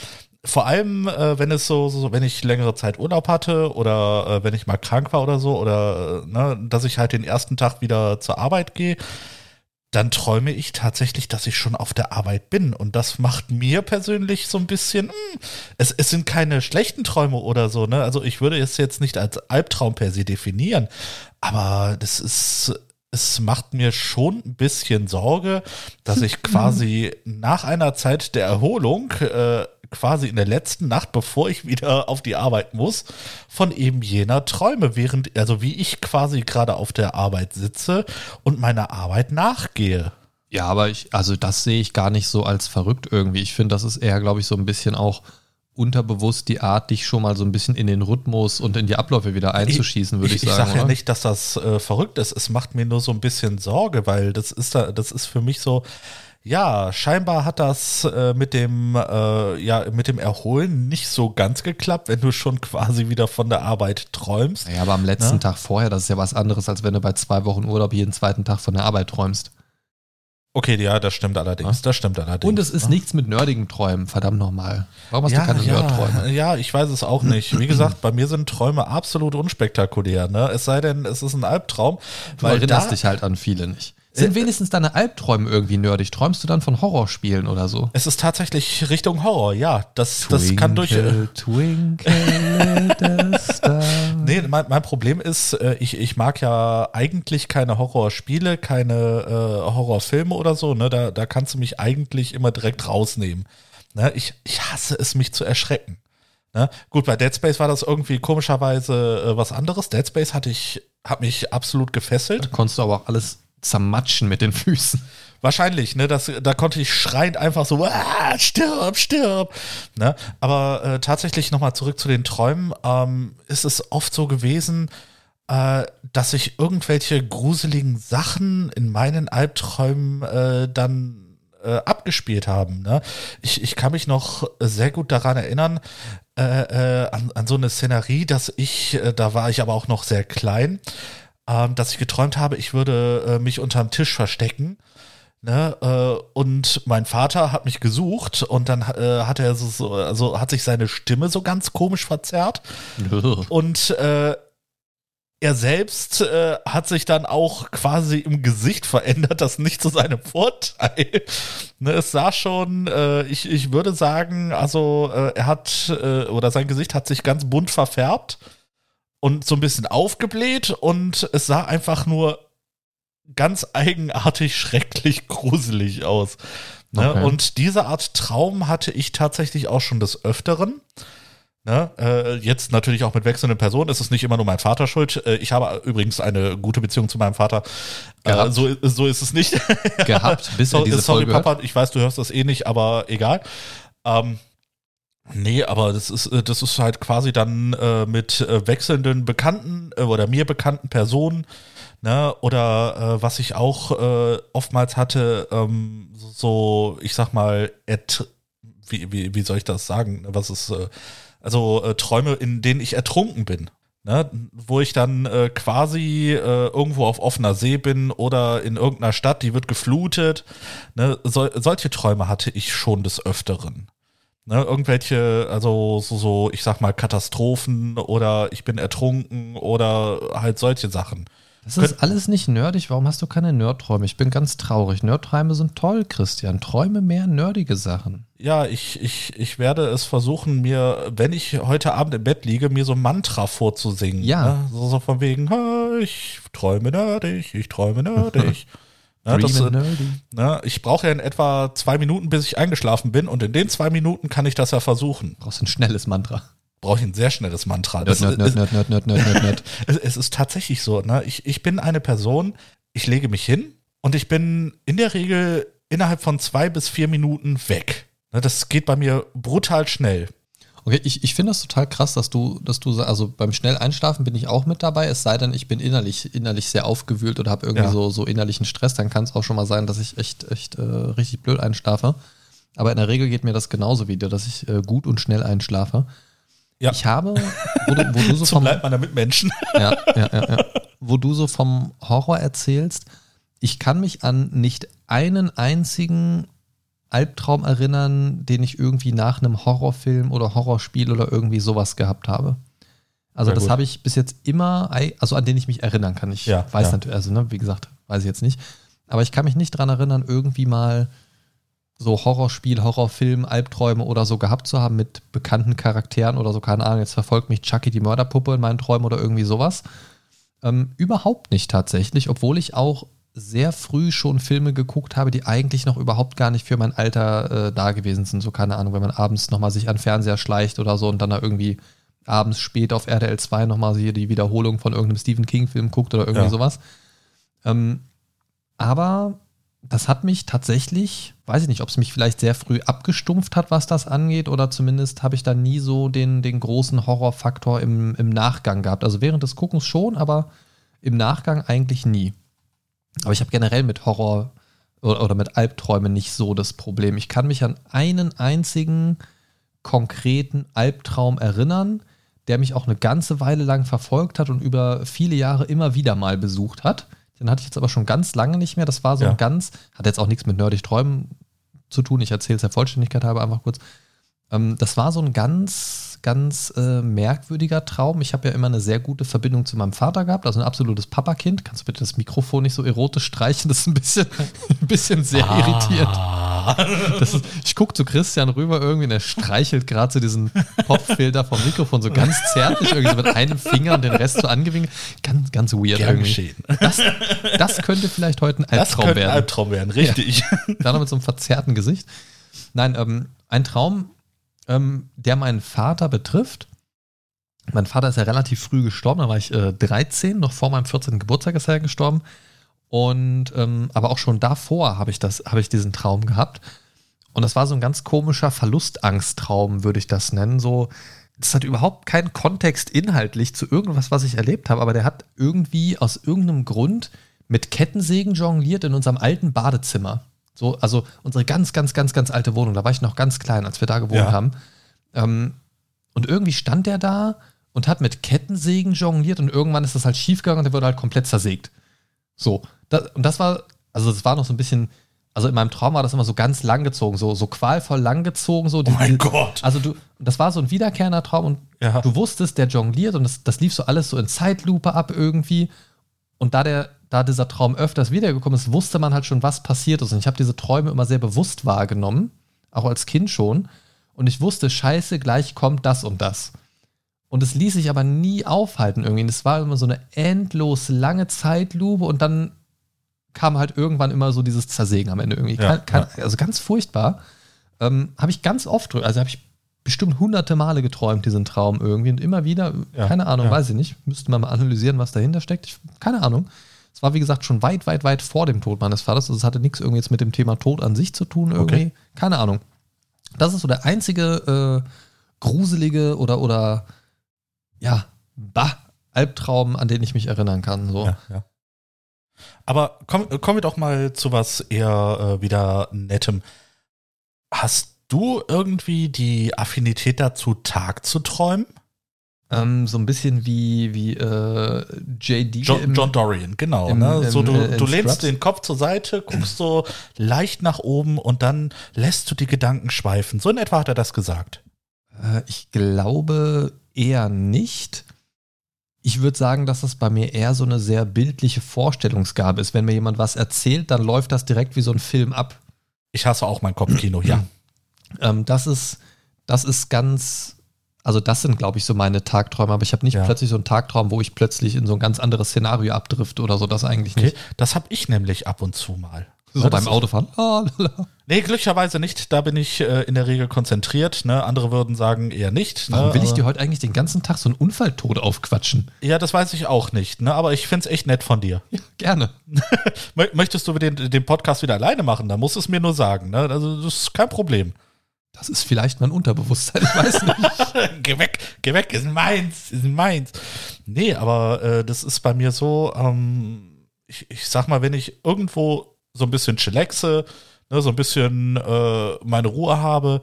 vor allem, äh, wenn es so, so, wenn ich längere Zeit Urlaub hatte oder äh, wenn ich mal krank war oder so oder äh, ne, dass ich halt den ersten Tag wieder zur Arbeit gehe, dann träume ich tatsächlich, dass ich schon auf der Arbeit bin. Und das macht mir persönlich so ein bisschen, mh, es, es sind keine schlechten Träume oder so, ne? Also ich würde es jetzt nicht als Albtraum per se definieren, aber das ist, es macht mir schon ein bisschen Sorge, dass ich <laughs> quasi nach einer Zeit der Erholung äh, quasi in der letzten Nacht, bevor ich wieder auf die Arbeit muss, von eben jener träume, während, also wie ich quasi gerade auf der Arbeit sitze und meiner Arbeit nachgehe. Ja, aber ich, also das sehe ich gar nicht so als verrückt irgendwie. Ich finde, das ist eher, glaube ich, so ein bisschen auch unterbewusst die Art, dich schon mal so ein bisschen in den Rhythmus und in die Abläufe wieder einzuschießen, würde ich, ich sagen. Ich sage ja nicht, dass das äh, verrückt ist. Es macht mir nur so ein bisschen Sorge, weil das ist da, das ist für mich so, ja, scheinbar hat das äh, mit dem äh, ja mit dem Erholen nicht so ganz geklappt, wenn du schon quasi wieder von der Arbeit träumst. Ja, aber am letzten Ne? Tag vorher, das ist ja was anderes, als wenn du bei zwei Wochen Urlaub jeden zweiten Tag von der Arbeit träumst. Okay, ja, das stimmt allerdings. Das stimmt allerdings. Und es ist ne? nichts mit nerdigen Träumen, verdammt nochmal. Warum hast ja, du keine ja, Nerdträume? ja, ich weiß es auch nicht. Wie gesagt, bei mir sind Träume absolut unspektakulär. Ne? Es sei denn, es ist ein Albtraum. Du weil erinnerst da, dich halt an viele nicht. Sind Äh, wenigstens deine Albträume irgendwie nerdig? Träumst du dann von Horrorspielen oder so? Es ist tatsächlich Richtung Horror, ja. Das, das kann durch. Äh, Twinkle. <laughs> Nee, mein, mein Problem ist, äh, ich, ich mag ja eigentlich keine Horrorspiele, keine äh, Horrorfilme oder so. Ne? Da, da kannst du mich eigentlich immer direkt rausnehmen. Ne? Ich, ich hasse es, mich zu erschrecken. Ne? Gut, bei Dead Space war das irgendwie komischerweise äh, was anderes. Dead Space hatte ich, hat mich absolut gefesselt. Konntest du aber auch alles zermatschen mit den Füßen. Wahrscheinlich, ne, das, da konnte ich schreiend einfach so, ah, stirb, stirb. Ne? Aber äh, tatsächlich nochmal zurück zu den Träumen, ähm, ist es oft so gewesen, äh, dass sich irgendwelche gruseligen Sachen in meinen Albträumen äh, dann äh, abgespielt haben. Ne? Ich, ich kann mich noch sehr gut daran erinnern, äh, äh, an, an so eine Szenerie, dass ich, da war ich aber auch noch sehr klein, ähm, dass ich geträumt habe, ich würde äh, mich unterm Tisch verstecken. Ne, äh, und mein Vater hat mich gesucht und dann äh, hat er so, so, also hat sich seine Stimme so ganz komisch verzerrt <laughs> und äh, er selbst äh, hat sich dann auch quasi im Gesicht verändert, das nicht zu seinem Vorteil. <laughs> ne, es sah schon, äh, ich, ich würde sagen, also äh, er hat, äh, oder sein Gesicht hat sich ganz bunt verfärbt und so ein bisschen aufgebläht und es sah einfach nur ganz eigenartig, <laughs> schrecklich, gruselig aus. Ne? Okay. Und diese Art Traum hatte ich tatsächlich auch schon des Öfteren. Ne? Äh, jetzt natürlich auch mit wechselnden Personen. Es ist nicht immer nur mein Vater schuld. Äh, ich habe übrigens eine gute Beziehung zu meinem Vater. Äh, so, so ist es nicht. Gehabt, bis <laughs> So, diese sorry, Folge hört. Papa, ich weiß, du hörst das eh nicht, aber egal. Ähm, nee, aber das ist, äh, das ist halt quasi dann äh, mit äh, wechselnden bekannten äh, oder mir bekannten Personen, ne, oder äh, was ich auch äh, oftmals hatte, ähm, so, ich sag mal, et, wie, wie, wie soll ich das sagen? Was ist, also Träume, in denen ich ertrunken bin. Ne, wo ich dann quasi irgendwo auf offener See bin oder in irgendeiner Stadt, die wird geflutet. Ne, sol solche Träume hatte ich schon des Öfteren. Ne, irgendwelche, also so, so, ich sag mal, Katastrophen oder ich bin ertrunken oder halt solche Sachen. Das ist alles nicht nerdig. Warum hast du keine Nerdträume? Ich bin ganz traurig. Nerdträume sind toll, Christian. Träume mehr nerdige Sachen. Ja, ich, ich, ich werde es versuchen, mir, wenn ich heute Abend im Bett liege, mir so ein Mantra vorzusingen. Ja. Ne? So, so von wegen, "Ha, ich träume nerdig, ich träume nerdig. <laughs> Ne, das, ne, ich brauche ja in etwa zwei Minuten, bis ich eingeschlafen bin und in den zwei Minuten kann ich das ja versuchen. Brauchst ein schnelles Mantra. Brauche ich ein sehr schnelles Mantra. Nerd, Das nerd, ist- nerd, nerd, nerd, nerd, nerd, nerd, nerd. <laughs> es, es ist tatsächlich so, ne? Ich, ich bin eine Person, ich lege mich hin und ich bin in der Regel innerhalb von zwei bis vier Minuten weg. Ne, das geht bei mir brutal schnell. Okay, ich, ich finde das total krass, dass du, dass du, also beim schnell Einschlafen bin ich auch mit dabei, es sei denn, ich bin innerlich, innerlich sehr aufgewühlt oder habe irgendwie Ja. so, so innerlichen Stress, dann kann es auch schon mal sein, dass ich echt, echt äh, richtig blöd einschlafe. Aber in der Regel geht mir das genauso wie dir, dass ich äh, gut und schnell einschlafe. Ja. Ich habe, wo du, wo du <laughs> so vom, meiner Mitmenschen. ja, ja, <laughs> ja, ja. Wo du so vom Horror erzählst, ich kann mich an nicht einen einzigen Albtraum erinnern, den ich irgendwie nach einem Horrorfilm oder Horrorspiel oder irgendwie sowas gehabt habe. Also Sehr das habe ich bis jetzt immer, also an den ich mich erinnern kann. Ich Ja, weiß ja. natürlich, also ne, wie gesagt, weiß ich jetzt nicht. Aber ich kann mich nicht dran erinnern, irgendwie mal so Horrorspiel, Horrorfilm, Albträume oder so gehabt zu haben mit bekannten Charakteren oder so, keine Ahnung, jetzt verfolgt mich Chucky die Mörderpuppe in meinen Träumen oder irgendwie sowas. Ähm, überhaupt nicht tatsächlich, obwohl ich auch sehr früh schon Filme geguckt habe, die eigentlich noch überhaupt gar nicht für mein Alter äh, da gewesen sind. So, keine Ahnung, wenn man abends nochmal sich an Fernseher schleicht oder so und dann da irgendwie abends spät auf RTL 2 nochmal hier die Wiederholung von irgendeinem Stephen King-Film guckt oder irgendwie Ja. sowas. Ähm, aber das hat mich tatsächlich, weiß ich nicht, ob es mich vielleicht sehr früh abgestumpft hat, was das angeht, oder zumindest habe ich da nie so den, den großen Horrorfaktor im, im Nachgang gehabt. Also während des Guckens schon, aber im Nachgang eigentlich nie. Aber ich habe generell mit Horror oder, oder mit Albträumen nicht so das Problem. Ich kann mich an einen einzigen konkreten Albtraum erinnern, der mich auch eine ganze Weile lang verfolgt hat und über viele Jahre immer wieder mal besucht hat. Den hatte ich jetzt aber schon ganz lange nicht mehr. Das war so Ja. ein ganz, hat jetzt auch nichts mit nerdig Träumen zu tun. Ich erzähle es der Vollständigkeit halber einfach kurz. Ähm, das war so ein ganz, ganz äh, merkwürdiger Traum. Ich habe ja immer eine sehr gute Verbindung zu meinem Vater gehabt, also ein absolutes Papakind. Kannst du bitte das Mikrofon nicht so erotisch streichen? Das ist ein bisschen, <laughs> ein bisschen sehr. Ah. Das ist, ich gucke zu Christian rüber irgendwie und er streichelt gerade so diesen Popfilter vom Mikrofon so ganz zärtlich, irgendwie so mit einem Finger und den Rest so angewinkelt. Ganz, ganz weird Gern irgendwie. geschehen. Das, das könnte vielleicht heute ein Das Albtraum könnte ein werden. Albtraum werden, richtig. Da noch mit so einem verzerrten Gesicht. Nein, ähm, ein Traum, ähm, der meinen Vater betrifft. Mein Vater ist ja relativ früh gestorben, da war ich äh, 13, noch vor meinem 14. Geburtstag ist er gestorben. Und ähm, aber auch schon davor habe ich das, habe ich diesen Traum gehabt. Und das war so ein ganz komischer Verlustangstraum, würde ich das nennen. So, das hat überhaupt keinen Kontext inhaltlich zu irgendwas, was ich erlebt habe, aber der hat irgendwie aus irgendeinem Grund mit Kettensägen jongliert in unserem alten Badezimmer. So, also unsere ganz, ganz, ganz, ganz alte Wohnung. Da war ich noch ganz klein, als wir da gewohnt Ja. haben. Ähm, und irgendwie stand der da und hat mit Kettensägen jongliert und irgendwann ist das halt schiefgegangen und der wurde halt komplett zersägt. So. Das, und das war, also das war noch so ein bisschen, also in meinem Traum war das immer so ganz langgezogen, so, so qualvoll langgezogen, so. Oh mein Gott. Also du, das war so ein wiederkehrender Traum und Ja. du wusstest, der jongliert und das, das lief so alles so in Zeitlupe ab irgendwie. Und da der, da dieser Traum öfters wiedergekommen ist, wusste man halt schon, was passiert ist. Und ich habe diese Träume immer sehr bewusst wahrgenommen, auch als Kind schon. Und ich wusste, scheiße, gleich kommt das und das. Und es ließ sich aber nie aufhalten irgendwie. Und es war immer so eine endlos lange Zeitlupe und dann kam halt irgendwann immer so dieses Zersägen am Ende irgendwie. Ja, Kein, kein, Also ganz furchtbar. Ähm, habe ich ganz oft, also habe ich bestimmt hunderte Male geträumt, diesen Traum irgendwie. Und immer wieder, Ja, keine Ahnung, ja. weiß ich nicht. Müsste man mal analysieren, was dahinter steckt. Ich, keine Ahnung. Es war, wie gesagt, schon weit, weit, weit vor dem Tod meines Vaters. Also es hatte nichts irgendwie jetzt mit dem Thema Tod an sich zu tun irgendwie. Okay. Keine Ahnung. Das ist so der einzige äh, gruselige oder, oder ja, bah, Albtraum, an den ich mich erinnern kann. So. Ja, ja. Aber komm, kommen wir doch mal zu was eher äh, wieder Nettem. Hast du irgendwie die Affinität dazu, Tag zu träumen? Ähm, so ein bisschen wie, wie äh, JD. John, im- John Dorian, genau. im- ne? so, im, du, äh, du lehnst den Kopf zur Seite, guckst so leicht nach oben und dann lässt du die Gedanken schweifen. So in etwa hat er das gesagt. Äh, ich glaube eher nicht. Ich würde sagen, dass das bei mir eher so eine sehr bildliche Vorstellungsgabe ist. Wenn mir jemand was erzählt, dann läuft das direkt wie so ein Film ab. Ich hasse auch mein Kopfkino, ja. Ähm, das ist, das ist ganz, also das sind, glaube ich, so meine Tagträume, aber ich habe nicht Ja. plötzlich so einen Tagtraum, wo ich plötzlich in so ein ganz anderes Szenario abdrifte oder so, das eigentlich Okay, nicht. das habe ich nämlich ab und zu mal. So Ja, beim Autofahren. La. <laughs> Nee, glücklicherweise nicht. Da bin ich äh, in der Regel konzentriert. Ne? Andere würden sagen eher nicht. Warum ne? will ich dir heute eigentlich den ganzen Tag so einen Unfalltod aufquatschen? Ja, das weiß ich auch nicht. Ne? Aber ich finde es echt nett von dir. Ja, gerne. <laughs> Mö- Möchtest du den, den Podcast wieder alleine machen? Dann musst du es mir nur sagen. Ne? Also, das ist kein Problem. Das ist vielleicht mein Unterbewusstsein, ich weiß nicht. <laughs> geh weg, geh weg, ist meins, ist meins. Nee, aber äh, das ist bei mir so, ähm, ich, ich sag mal, wenn ich irgendwo so ein bisschen chillaxe, ne, so ein bisschen äh, meine Ruhe habe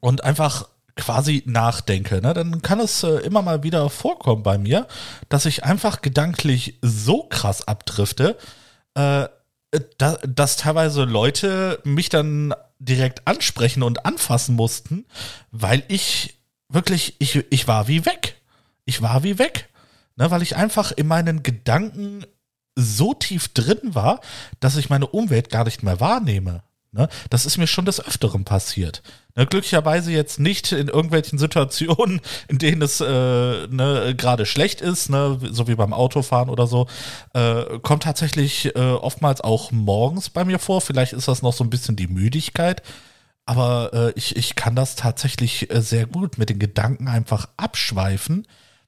und einfach quasi nachdenke, ne, dann kann es äh, immer mal wieder vorkommen bei mir, dass ich einfach gedanklich so krass abdrifte, äh, da, dass teilweise Leute mich dann direkt ansprechen und anfassen mussten, weil ich wirklich, ich, ich war wie weg. Ich war wie weg. Ne, weil ich einfach in meinen Gedanken so tief drin war, dass ich meine Umwelt gar nicht mehr wahrnehme. Ne? Das ist mir schon des Öfteren passiert. Ne, glücklicherweise jetzt nicht in irgendwelchen Situationen, <laughs> in denen es äh, ne, gerade schlecht ist, ne, so wie beim Autofahren oder so. Äh, kommt tatsächlich äh, oftmals auch morgens bei mir vor. Vielleicht ist das noch so ein bisschen die Müdigkeit. Aber äh, ich, ich kann das tatsächlich äh, sehr gut mit den Gedanken einfach abschweifen.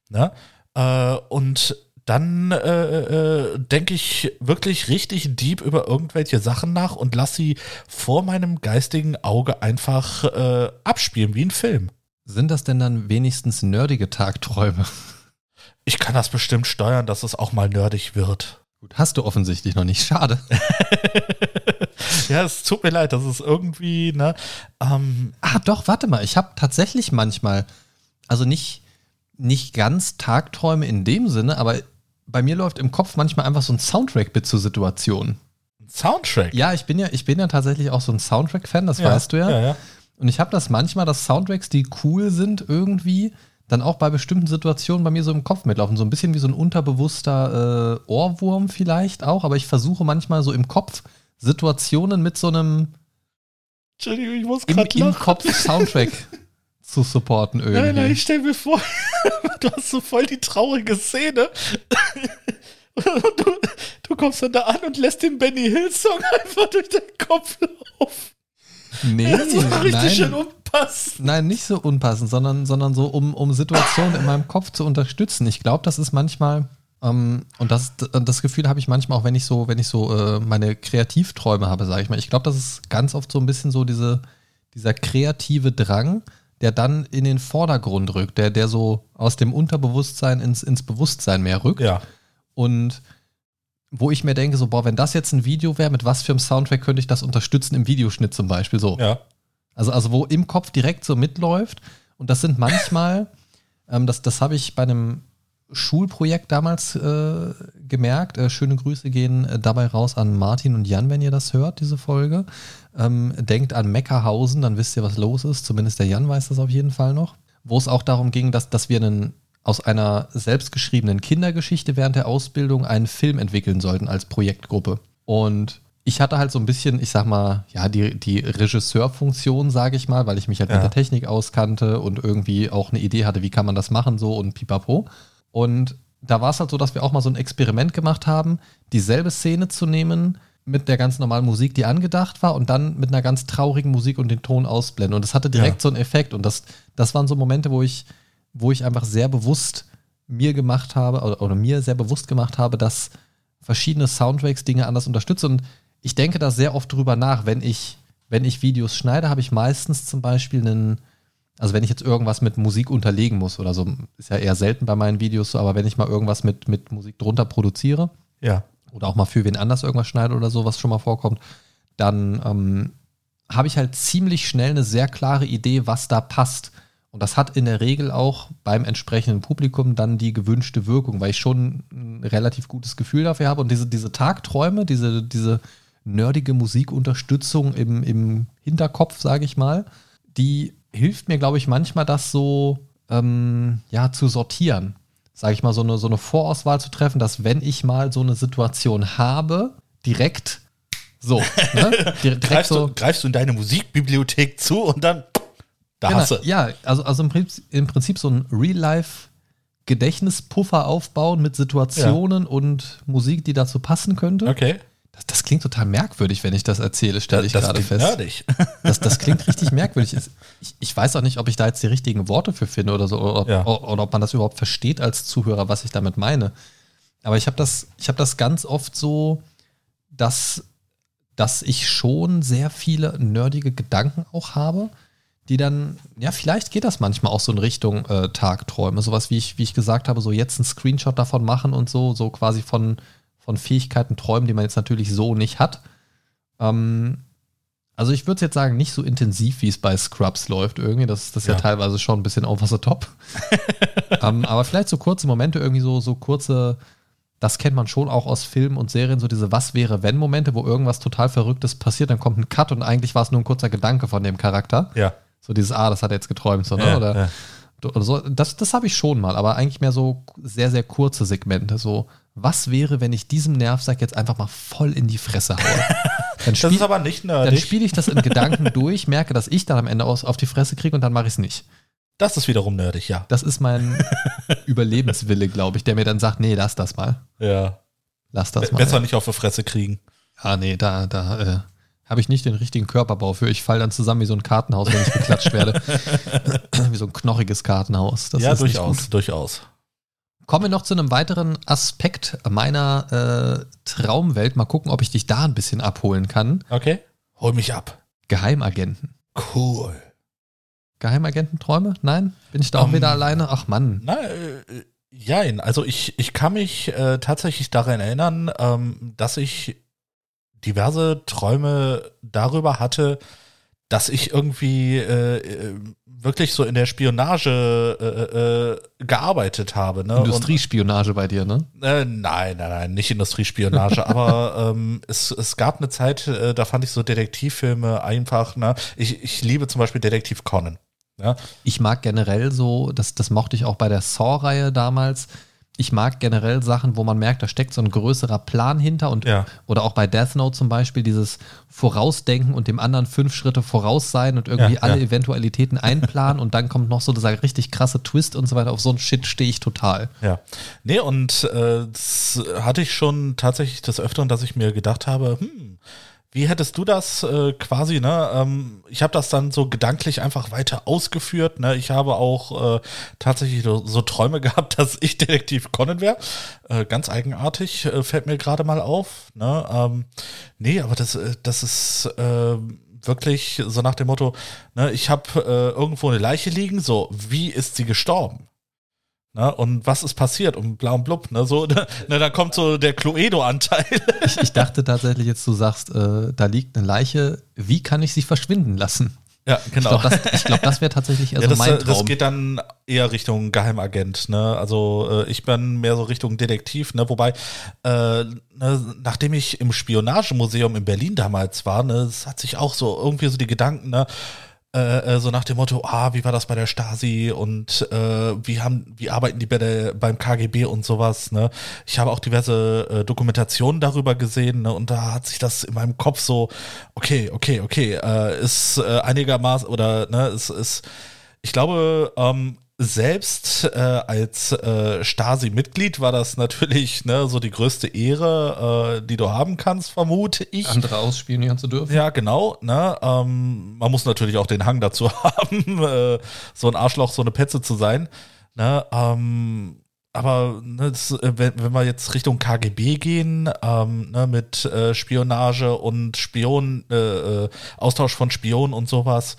Ne? Äh, und dann äh, äh, denke ich wirklich richtig deep über irgendwelche Sachen nach und lasse sie vor meinem geistigen Auge einfach äh, abspielen, wie ein Film. Sind das denn dann wenigstens nerdige Tagträume? Ich kann das bestimmt steuern, dass es auch mal nerdig wird. Gut, hast du offensichtlich noch nicht. Schade. <laughs> ja, es tut mir leid, das ist irgendwie, ne? Ähm, ah, doch, warte mal. Ich habe tatsächlich manchmal, also nicht, nicht ganz Tagträume in dem Sinne, aber bei mir läuft im Kopf manchmal einfach so ein Soundtrack mit zur Situation. Soundtrack? Ja, ich bin ja, ich bin ja tatsächlich auch so ein Soundtrack-Fan, das ja, weißt du ja. ja, ja. Und ich habe das manchmal, dass Soundtracks, die cool sind irgendwie, dann auch bei bestimmten Situationen bei mir so im Kopf mitlaufen. So ein bisschen wie so ein unterbewusster äh, Ohrwurm vielleicht auch, aber ich versuche manchmal so im Kopf Situationen mit so einem Entschuldigung, ich muss gerade im, im Kopf Soundtrack <laughs> zu supporten irgendwie. Nein, nein, ich stell mir vor, <laughs> du hast so voll die traurige Szene. Du, du, kommst dann da an und lässt den Benny Hill Song einfach durch den Kopf laufen. Nee, das war richtig nein. schön unpassend. Nein, nicht so unpassend, sondern, sondern so, um, um Situationen in meinem Kopf zu unterstützen. Ich glaube, das ist manchmal, ähm, und das, das Gefühl habe ich manchmal auch, wenn ich so, wenn ich so äh, meine Kreativträume habe, sage ich mal. Ich glaube, das ist ganz oft so ein bisschen so diese, dieser kreative Drang, der dann in den Vordergrund rückt, der, der so aus dem Unterbewusstsein ins, ins Bewusstsein mehr rückt. Ja. Und wo ich mir denke, so, boah, wenn das jetzt ein Video wäre, mit was für einem Soundtrack könnte ich das unterstützen im Videoschnitt zum Beispiel so. Ja. Also, also wo im Kopf direkt so mitläuft. Und das sind manchmal, ähm, das, das habe ich bei einem Schulprojekt damals äh, gemerkt. Äh, schöne Grüße gehen äh, dabei raus an Martin und Jan, wenn ihr das hört, diese Folge. Ähm, denkt an Meckerhausen, dann wisst ihr, was los ist. Zumindest der Jan weiß das auf jeden Fall noch. Wo es auch darum ging, dass, dass wir einen, aus einer selbstgeschriebenen Kindergeschichte während der Ausbildung einen Film entwickeln sollten als Projektgruppe. Und ich hatte halt so ein bisschen, ich sag mal, ja, die, die Regisseurfunktion, sage ich mal, weil ich mich halt ja. mit der Technik auskannte und irgendwie auch eine Idee hatte, wie kann man das machen, so und pipapo. Und da war es halt so, dass wir auch mal so ein Experiment gemacht haben, dieselbe Szene zu nehmen mit der ganz normalen Musik, die angedacht war, und dann mit einer ganz traurigen Musik und den Ton ausblenden. Und das hatte direkt ja. so einen Effekt. Und das, das waren so Momente, wo ich, wo ich einfach sehr bewusst mir gemacht habe, oder, oder mir sehr bewusst gemacht habe, dass verschiedene Soundtracks Dinge anders unterstützen. Und ich denke da sehr oft drüber nach, wenn ich, wenn ich Videos schneide, habe ich meistens zum Beispiel einen also wenn ich jetzt irgendwas mit Musik unterlegen muss oder so, ist ja eher selten bei meinen Videos so, aber wenn ich mal irgendwas mit, mit Musik drunter produziere, ja. oder auch mal für wen anders irgendwas schneide oder so, was schon mal vorkommt, dann ähm, habe ich halt ziemlich schnell eine sehr klare Idee, was da passt. Und das hat in der Regel auch beim entsprechenden Publikum dann die gewünschte Wirkung, weil ich schon ein relativ gutes Gefühl dafür habe. Und diese, diese Tagträume, diese, diese nerdige Musikunterstützung im, im Hinterkopf, sage ich mal, die hilft mir, glaube ich, manchmal das so ähm, ja, zu sortieren. Sage ich mal, so eine, so eine Vorauswahl zu treffen, dass wenn ich mal so eine Situation habe, direkt so. Ne? <laughs> Direkt greifst, so du, greifst du in deine Musikbibliothek zu und dann da genau, hast du. Ja, also, also im, Prinzip, im Prinzip so ein Real-Life Gedächtnispuffer aufbauen mit Situationen ja. und Musik, die dazu passen könnte. Okay. Das, das, klingt total merkwürdig, wenn ich das erzähle, stelle ich das gerade fest. Nerdig. <laughs> Das, das klingt richtig merkwürdig. Ich, ich, weiß auch nicht, ob ich da jetzt die richtigen Worte für finde oder so, oder, ja. oder ob man das überhaupt versteht als Zuhörer, was ich damit meine. Aber ich habe das, hab das ganz oft so, dass, dass ich schon sehr viele nerdige Gedanken auch habe, die dann, ja, vielleicht geht das manchmal auch so in Richtung äh, Tagträume. Sowas, wie ich, wie ich gesagt habe, so jetzt einen Screenshot davon machen und so, so quasi von von Fähigkeiten träumen, die man jetzt natürlich so nicht hat. Ähm, Also ich würde jetzt sagen, nicht so intensiv, wie es bei Scrubs läuft irgendwie. Das, das ist ja. ja teilweise schon ein bisschen over the top. <laughs> ähm, aber vielleicht so kurze Momente, irgendwie so, so kurze, das kennt man schon auch aus Filmen und Serien, so diese Was wäre wenn Momente, wo irgendwas total Verrücktes passiert, dann kommt ein Cut und eigentlich war es nur ein kurzer Gedanke von dem Charakter. Ja. So dieses, ah, das hat er jetzt geträumt, so, ne? Ja, oder, ja. oder so. Das, das habe ich schon mal, aber eigentlich mehr so sehr, sehr kurze Segmente. So, was wäre, wenn ich diesem Nervsack jetzt einfach mal voll in die Fresse haue? <laughs> Dann spiel, das ist aber nicht nerdig. Dann spiele ich das in Gedanken <laughs> durch, merke, dass ich dann am Ende aus, auf die Fresse kriege und dann mache ich es nicht. Das ist wiederum nerdig, ja. Das ist mein <laughs> Überlebenswille, glaube ich, der mir dann sagt, nee, lass das mal. Ja. Lass das Be mal. Besser ja. nicht auf die Fresse kriegen. Ah, nee, da, da äh, habe ich nicht den richtigen Körperbau für. Ich falle dann zusammen wie so ein Kartenhaus, wenn ich geklatscht werde. wie so ein knochiges Kartenhaus. Das ja, durchaus, durchaus. Kommen wir noch zu einem weiteren Aspekt meiner äh, Traumwelt. Mal gucken, ob ich dich da ein bisschen abholen kann. Okay. Hol mich ab. Geheimagenten. Cool. Geheimagententräume? Nein? Bin ich da auch um, wieder alleine? Ach Mann. Nein, äh, jein. Also ich, ich kann mich äh, tatsächlich daran erinnern, ähm, dass ich diverse Träume darüber hatte, dass ich irgendwie äh, äh wirklich so in der Spionage äh, äh, gearbeitet habe. Ne? Industriespionage Und, bei dir, ne? Äh, nein, nein, nein, nicht Industriespionage, <laughs> aber ähm, es, es gab eine Zeit, äh, da fand ich so Detektivfilme einfach, ne? Ich, ich liebe zum Beispiel Detektiv Conan. Ja? Ich mag generell so, das, das mochte ich auch bei der Saw-Reihe damals, ich mag generell Sachen, wo man merkt, da steckt so ein größerer Plan hinter und ja. oder auch bei Death Note zum Beispiel dieses Vorausdenken und dem anderen fünf Schritte voraus sein und irgendwie ja, alle ja. Eventualitäten einplanen und dann kommt noch so dieser richtig krasse Twist und so weiter. Auf so ein Shit stehe ich total. Ja. Nee, und äh, das hatte ich schon tatsächlich des Öfteren, dass ich mir gedacht habe, hm, wie hättest du das äh, quasi, ne? Ähm, ich habe das dann so gedanklich einfach weiter ausgeführt. Ne? Ich habe auch äh, tatsächlich so, so, Träume <laughs> gehabt, dass ich Detektiv Conan wäre. Äh, ganz eigenartig, äh, fällt mir gerade mal auf. Ne? Ähm, nee, aber das, äh, das ist äh, wirklich so nach dem Motto, ne, ich habe äh, irgendwo eine Leiche liegen, so, wie ist sie gestorben? Ne, und was ist passiert? Und bla und blub. Ne, so, <laughs> ne, da kommt so der Cluedo-Anteil. <laughs> Ich, ich, dachte tatsächlich jetzt, du sagst, äh, da liegt eine Leiche, wie kann ich sie verschwinden lassen? Ja, genau. Ich glaube, das, glaub, das wäre tatsächlich <laughs> eher ja, so mein Traum. Das geht dann eher Richtung Geheimagent. Ne? Also äh, ich bin mehr so Richtung Detektiv. Ne? Wobei, äh, ne, nachdem ich im Spionagemuseum in Berlin damals war, ne, es hat sich auch so irgendwie so die Gedanken, ne, äh, äh, so nach dem Motto, ah, wie war das bei der Stasi und äh, wie haben, wie arbeiten die bei der, beim KGB und sowas, ne? Ich habe auch diverse äh, Dokumentationen darüber gesehen, ne? Und da hat sich das in meinem Kopf so, okay, okay, okay, äh, ist äh, einigermaßen oder ne, ist, ist ich glaube, ähm, selbst äh, als äh, Stasi-Mitglied war das natürlich ne, so die größte Ehre, äh, die du haben kannst, vermute ich. Andere ausspionieren zu dürfen. Ja, genau. Ne, ähm, man muss natürlich auch den Hang dazu <laughs> haben, äh, so ein Arschloch, so eine Petze zu sein. Ne, ähm, aber ne, das, äh, wenn, wenn wir jetzt Richtung KGB gehen, ähm, ne, mit äh, Spionage und Spion, äh, Austausch von Spionen und sowas,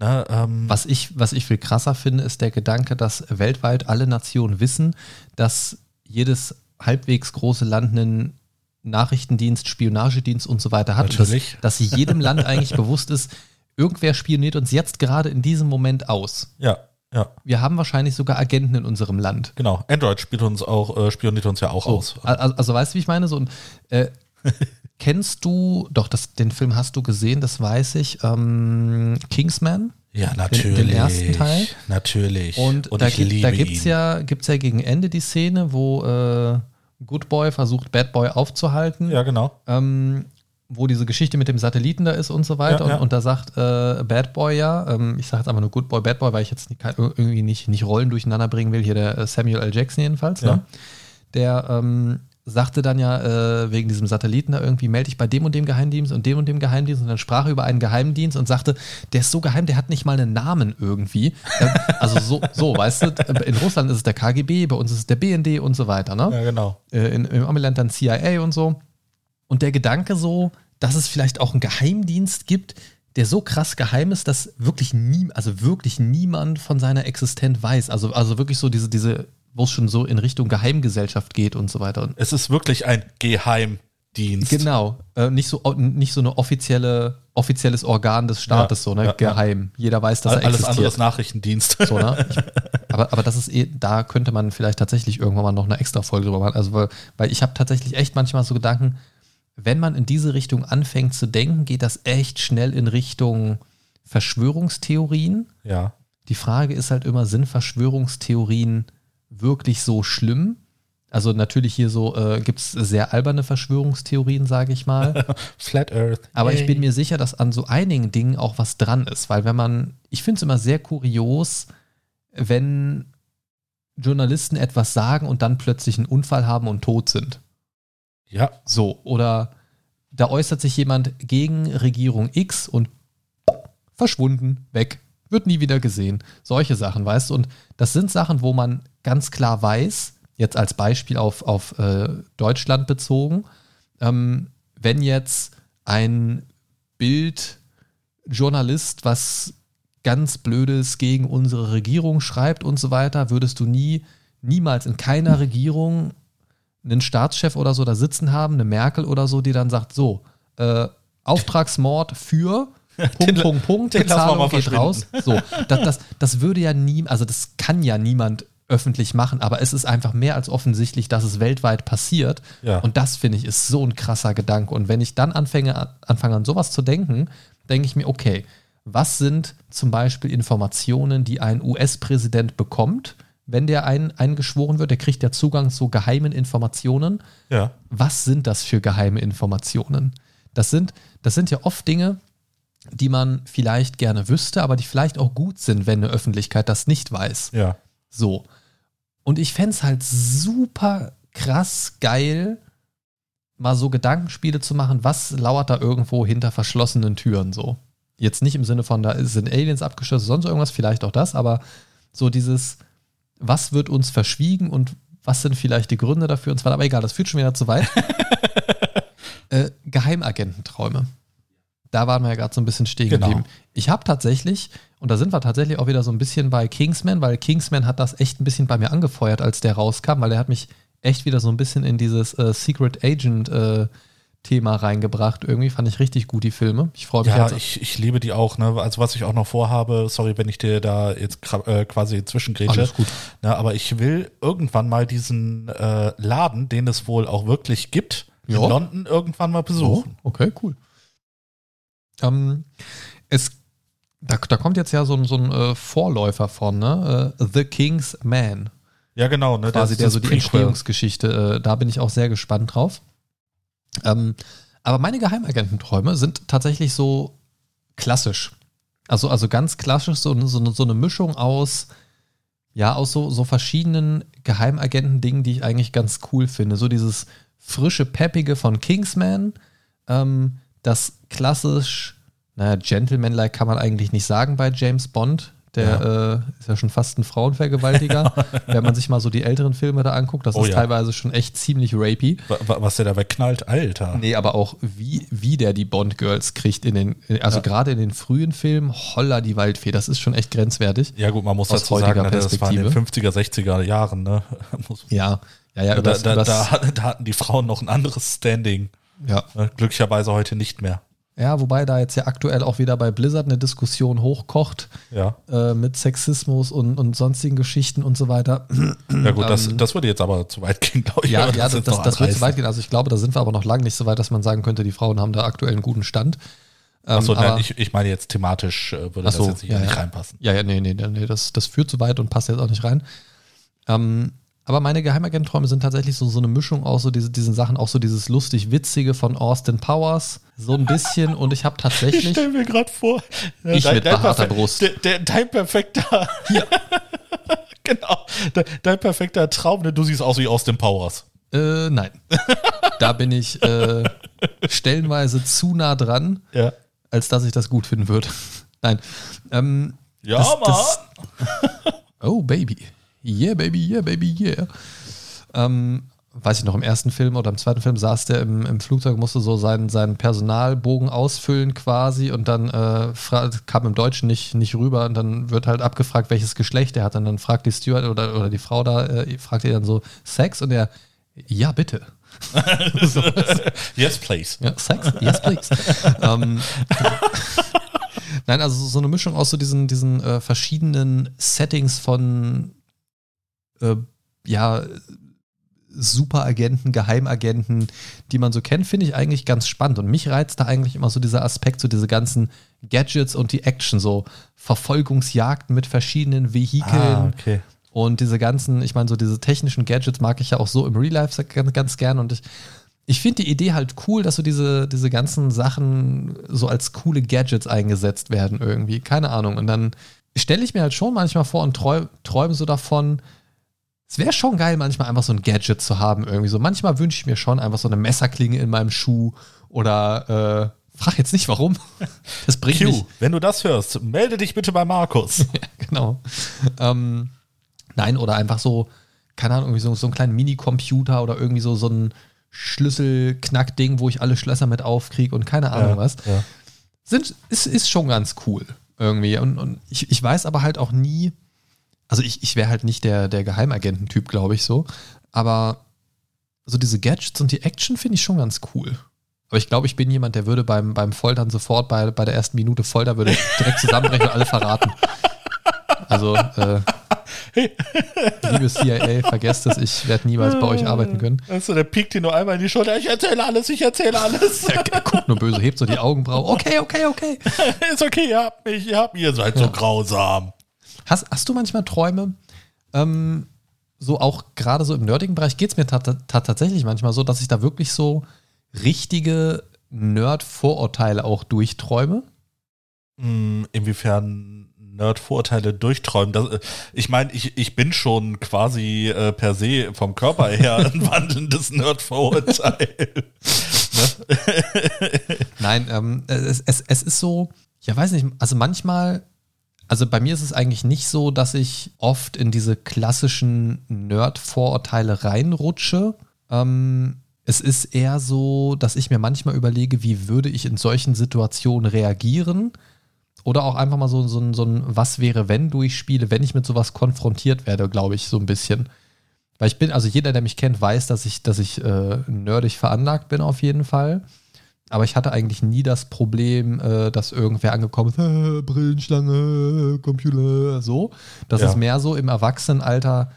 Ne, ähm was, ich, was ich viel krasser finde, ist der Gedanke, dass weltweit alle Nationen wissen, dass jedes halbwegs große Land einen Nachrichtendienst, Spionagedienst und so weiter hat. Natürlich. Dass, <laughs> dass jedem Land eigentlich <laughs> bewusst ist, irgendwer spioniert uns jetzt gerade in diesem Moment aus. Ja. Ja. Wir haben wahrscheinlich sogar Agenten in unserem Land. Genau. Android spielt uns auch, äh, spioniert uns ja auch so, aus. Also, also, weißt du, wie ich meine? So, und, äh, <laughs> Kennst du, doch, das, den Film hast du gesehen, das weiß ich, ähm, Kingsman? Ja, natürlich. Den, den, ersten Teil. Natürlich. Und, Und da, gibt, da gibt's ja, gibt's ja gegen Ende die Szene, wo äh, Good Boy versucht, Bad Boy aufzuhalten. Ja, genau. Ähm, wo diese Geschichte mit dem Satelliten da ist und so weiter. Ja, ja. Und, und, da sagt äh, Bad Boy ja, ähm, ich sage jetzt einfach nur Good Boy, Bad Boy, weil ich jetzt nicht, irgendwie nicht, nicht Rollen durcheinander bringen will, hier der äh, Samuel L. Jackson jedenfalls, ne? ja. ne? der ähm, sagte dann ja äh, wegen diesem Satelliten da irgendwie, melde ich bei dem und dem Geheimdienst und dem und dem Geheimdienst und dann sprach er über einen Geheimdienst und sagte, der ist so geheim, der hat nicht mal einen Namen irgendwie. also so, so, weißt du, in Russland ist es der KGB, bei uns ist es der BND und so weiter, ne? Ja, genau. Äh, in, Im Amiland dann CIA und so. Und der Gedanke so, dass es vielleicht auch einen Geheimdienst gibt, der so krass geheim ist, dass wirklich nie, also wirklich niemand von seiner Existenz weiß. Also, also wirklich so diese, diese wo es schon so in Richtung Geheimgesellschaft geht und so weiter. Es ist wirklich ein Geheimdienst. Dienst. Genau. Äh, nicht, so, nicht so eine offizielle, offizielles Organ des Staates, Ja, so, ne? ja, Geheim. Jeder weiß, dass er Alles existiert. andere ist Nachrichtendienst. So, ne? <laughs> ich, aber, aber das ist eh, da könnte man vielleicht tatsächlich irgendwann mal noch eine extra Folge drüber machen. Also, weil, weil ich habe tatsächlich echt manchmal so Gedanken, wenn man in diese Richtung anfängt zu denken, geht das echt schnell in Richtung Verschwörungstheorien. ja. Die Frage ist halt immer, sind Verschwörungstheorien wirklich so schlimm? Also natürlich hier so äh, gibt es sehr alberne Verschwörungstheorien, sage ich mal. <laughs> Flat Earth. Aber ich bin mir sicher, dass an so einigen Dingen auch was dran ist, weil wenn man, ich finde es immer sehr kurios, wenn Journalisten etwas sagen und dann plötzlich einen Unfall haben und tot sind. Ja, So, oder da äußert sich jemand gegen Regierung X und verschwunden, weg, wird nie wieder gesehen. Solche Sachen, weißt du? Und das sind Sachen, wo man ganz klar weiß, jetzt als Beispiel auf, auf äh, Deutschland bezogen, ähm, wenn jetzt ein Bildjournalist was ganz Blödes gegen unsere Regierung schreibt und so weiter, würdest du nie, niemals in keiner Regierung einen Staatschef oder so da sitzen haben, eine Merkel oder so, die dann sagt, so, äh, Auftragsmord für Punkt, Punkt, Punkt, den Bezahlung geht raus. So, das, das, das würde ja nie, also das kann ja niemand öffentlich machen, aber es ist einfach mehr als offensichtlich, dass es weltweit passiert. Ja. Und das finde ich ist so ein krasser Gedanke. Und wenn ich dann anfange, anfange an sowas zu denken, denke ich mir, okay, was sind zum Beispiel Informationen, die ein US-Präsident bekommt, wenn der ein, eingeschworen wird? Der kriegt ja Zugang zu geheimen Informationen ja. was sind das für geheime Informationen? Das sind, das sind ja oft Dinge, die man vielleicht gerne wüsste, aber die vielleicht auch gut sind, wenn eine Öffentlichkeit das nicht weiß. Ja. So. Und ich fände es halt super krass geil, mal so Gedankenspiele zu machen, was lauert da irgendwo hinter verschlossenen Türen so. Jetzt nicht im Sinne von, da sind Aliens abgeschlossen, sonst irgendwas, vielleicht auch das, aber so dieses, was wird uns verschwiegen und was sind vielleicht die Gründe dafür und zwar, aber egal, das führt schon wieder zu weit. <laughs> äh, Geheimagententräume. Da waren wir ja gerade so ein bisschen stehen Genau. geblieben. Ich habe tatsächlich, und da sind wir tatsächlich auch wieder so ein bisschen bei Kingsman, weil Kingsman hat das echt ein bisschen bei mir angefeuert, als der rauskam, weil der hat mich echt wieder so ein bisschen in dieses äh, Secret Agent äh, Thema reingebracht. Irgendwie fand ich richtig gut die Filme. Ich freue mich Ja, jetzt. ich, ich liebe die auch. Ne? Also was ich auch noch vorhabe, sorry, wenn ich dir da jetzt äh, quasi zwischengrätsche, Alles gut. Ne, aber ich will irgendwann mal diesen äh, Laden, den es wohl auch wirklich gibt, Ja. in London irgendwann mal besuchen. okay, cool. Ähm, es, da, da kommt jetzt ja so ein, so ein äh, Vorläufer von, ne? Äh, The King's Man. Ja, genau. Ne? quasi das- der so die Prequel. Entstehungsgeschichte, äh, da bin ich auch sehr gespannt drauf. Ähm, aber meine Geheimagententräume sind tatsächlich so klassisch. Also, also ganz klassisch, so, eine- so, so eine Mischung aus, ja, aus so, so verschiedenen Geheimagenten-Dingen, die ich eigentlich ganz cool finde. So dieses frische, peppige von Kingsman, ähm, das klassisch, naja, Gentleman-like kann man eigentlich nicht sagen bei James Bond. Der Äh, ist ja schon fast ein Frauenvergewaltiger. <laughs> Wenn man sich mal so die älteren Filme da anguckt, das Oh ist ja. teilweise schon echt ziemlich rapey. Wa- wa- Was der dabei knallt, Alter. Nee, aber auch wie, wie der die Bond-Girls kriegt in den, also Ja. gerade in den frühen Filmen, holla die Waldfee, das ist schon echt grenzwertig. Ja gut, man muss Aus dazu sagen, ne, das war in den Perspektive. 50er, 60er Jahren. Ne? <laughs> Ja, ja, ja, da, übers, da, übers, da, da hatten die Frauen noch ein anderes Standing. Ja. Ne? Glücklicherweise heute nicht mehr. ja, wobei da jetzt ja aktuell auch wieder bei Blizzard eine Diskussion hochkocht Ja, äh, mit Sexismus und, und sonstigen Geschichten und so weiter. ja gut, das, Ähm, das würde jetzt aber zu weit gehen, glaube ich. Ja, ja, das, das, das wird zu weit gehen. Also ich glaube, da sind wir aber noch lange nicht so weit, dass man sagen könnte, die Frauen haben da aktuell einen guten Stand. Ähm, Achso, nein, ich, ich meine jetzt thematisch äh, würde so, das jetzt nicht, ja, nicht ja. reinpassen. Ja, ja, nee, nee, nee, nee das, das führt zu weit und passt jetzt auch nicht rein. Ähm, aber meine Geheimagententräume sind tatsächlich so, so eine Mischung aus so diese, diesen Sachen, auch so dieses lustig-witzige von Austin Powers, so ein bisschen. Und ich habe <laughs> Ich tatsächlich, stelle mir gerade vor, äh, Ich mit behaarter perfe- Brust. Der, der, dein perfekter, <laughs> genau, dein, dein perfekter Traum, ne? du siehst aus wie aus den Powers. äh, nein, <laughs> da bin ich äh, stellenweise zu nah dran, Ja, als dass ich das gut finden würde. Nein. Ähm, ja Das- Mann. das- Oh, Baby. Yeah, Baby, yeah, Baby, yeah. Ähm, weiß ich noch, im ersten Film oder im zweiten Film saß der im, im Flugzeug, musste so seinen, seinen Personalbogen ausfüllen quasi und dann äh, kam im Deutschen nicht, nicht rüber und dann wird halt abgefragt, welches Geschlecht er hat. Und dann fragt die Steward oder, oder die Frau da, äh, fragt ihr dann so Sex und er, ja, bitte. <laughs> yes, please. Ja, Sex? Yes, please. <laughs> ähm, Nein, also so eine Mischung aus so diesen, diesen äh, verschiedenen Settings von äh, ja, Superagenten, Geheimagenten, die man so kennt, finde ich eigentlich ganz spannend. Und mich reizt da eigentlich immer so dieser Aspekt, so diese ganzen Gadgets und die Action, so Verfolgungsjagden mit verschiedenen Vehikeln. Ah, okay. Und diese ganzen, ich meine, so diese technischen Gadgets mag ich ja auch so im Real Life ganz, ganz gern. Und ich, ich finde die Idee halt cool, dass so diese, diese ganzen Sachen so als coole Gadgets eingesetzt werden irgendwie. Keine Ahnung. Und dann stelle ich mir halt schon manchmal vor und träume träum so davon, es wäre schon geil, manchmal einfach so ein Gadget zu haben irgendwie so. Manchmal wünsche ich mir schon einfach so eine Messerklinge in meinem Schuh oder äh, frag jetzt nicht warum. <laughs> Das bringt Q, mich. wenn du das hörst, melde dich bitte bei Markus. <laughs> ja, genau. Ähm, nein, oder einfach so, keine Ahnung, irgendwie so, so einen kleinen Minicomputer oder irgendwie so, so ein Schlüsselknackding, wo ich alle Schlösser mit aufkriege und keine Ahnung Ja, was. ja. Sind, ist, ist schon ganz cool irgendwie. Und, und ich, ich weiß aber halt auch nie, also ich, ich wäre halt nicht der, der Geheimagententyp, glaube ich so. Aber so diese Gadgets und die Action finde ich schon ganz cool. Aber ich glaube, ich bin jemand, der würde beim, beim Foltern sofort bei, bei der ersten Minute Folter würde direkt zusammenbrechen und alle verraten. Also, äh, <laughs> liebe CIA, vergesst es, ich werde niemals bei euch arbeiten können. Also, der piekt dir nur einmal in die Schulter. Ich erzähle alles, ich erzähle alles. Er, er guckt nur böse, hebt so die Augenbrauen. Okay, okay, okay. <laughs> Ist okay, ihr habt mich, ihr habt mich. Ihr seid so grausam. Hast, hast du manchmal Träume, ähm, so auch gerade so im nerdigen Bereich geht es mir ta ta tatsächlich manchmal so, dass ich da wirklich so richtige Nerd-Vorurteile auch durchträume? Hm, inwiefern Nerd-Vorurteile durchträumen. Das, äh, ich meine, ich, ich bin schon quasi äh, per se vom Körper her ein <laughs> wandelndes Nerd-Vorurteil. <laughs> ne? Nein, ähm, es, es, es ist so, ja weiß nicht, also manchmal, also bei mir ist es eigentlich nicht so, dass ich oft in diese klassischen Nerd-Vorurteile reinrutsche. Ähm, es ist eher so, dass ich mir manchmal überlege, wie würde ich in solchen Situationen reagieren. Oder auch einfach mal so, so, ein- so ein Was wäre, wenn durchspiele, wenn ich mit sowas konfrontiert werde, glaube ich, so ein bisschen. Weil ich bin, also jeder, der mich kennt, weiß, dass ich, dass ich äh, nerdig veranlagt bin auf jeden Fall. Aber ich hatte eigentlich nie das Problem, äh, dass irgendwer angekommen ist, äh, Brillenschlange, Computer, so. Das Ja. ist mehr so im Erwachsenenalter,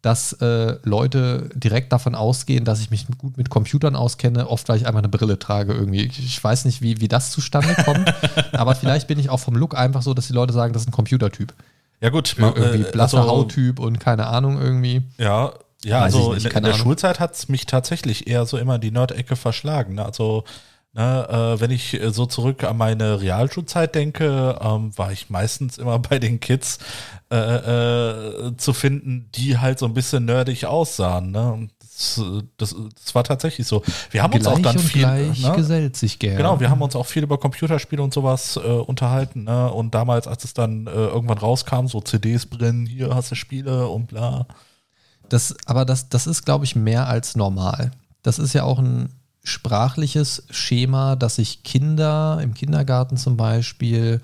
dass äh, Leute direkt davon ausgehen, dass ich mich gut mit Computern auskenne, oft weil ich einfach eine Brille trage irgendwie. Ich, ich weiß nicht, wie, wie das zustande kommt, <laughs> aber vielleicht bin ich auch vom Look einfach so, dass die Leute sagen, das ist ein Computertyp. Ja gut, ma- Irgendwie äh, blasser also, Hauttyp und keine Ahnung irgendwie. Ja, ja, Weiß also ich nicht, in, in der Ahnung. Schulzeit hat es mich tatsächlich eher so immer die Nerd-Ecke verschlagen. Ne? Also, ne, äh, wenn ich äh, so zurück an meine Realschulzeit denke, ähm, war ich meistens immer <laughs> bei den Kids äh, äh, zu finden, die halt so ein bisschen nerdig aussahen. Ne? Das, das, das war tatsächlich so. Wir haben uns gleich auch dann viel. gleich ne? gesellt sich gern. Genau, wir haben uns auch viel über Computerspiele und sowas äh, unterhalten. Ne? Und damals, als es dann äh, irgendwann rauskam, so CDs brennen, hier hast du Spiele und bla. Das, aber das, das ist, glaube ich, mehr als normal. Das ist ja auch ein sprachliches Schema, dass sich Kinder im Kindergarten zum Beispiel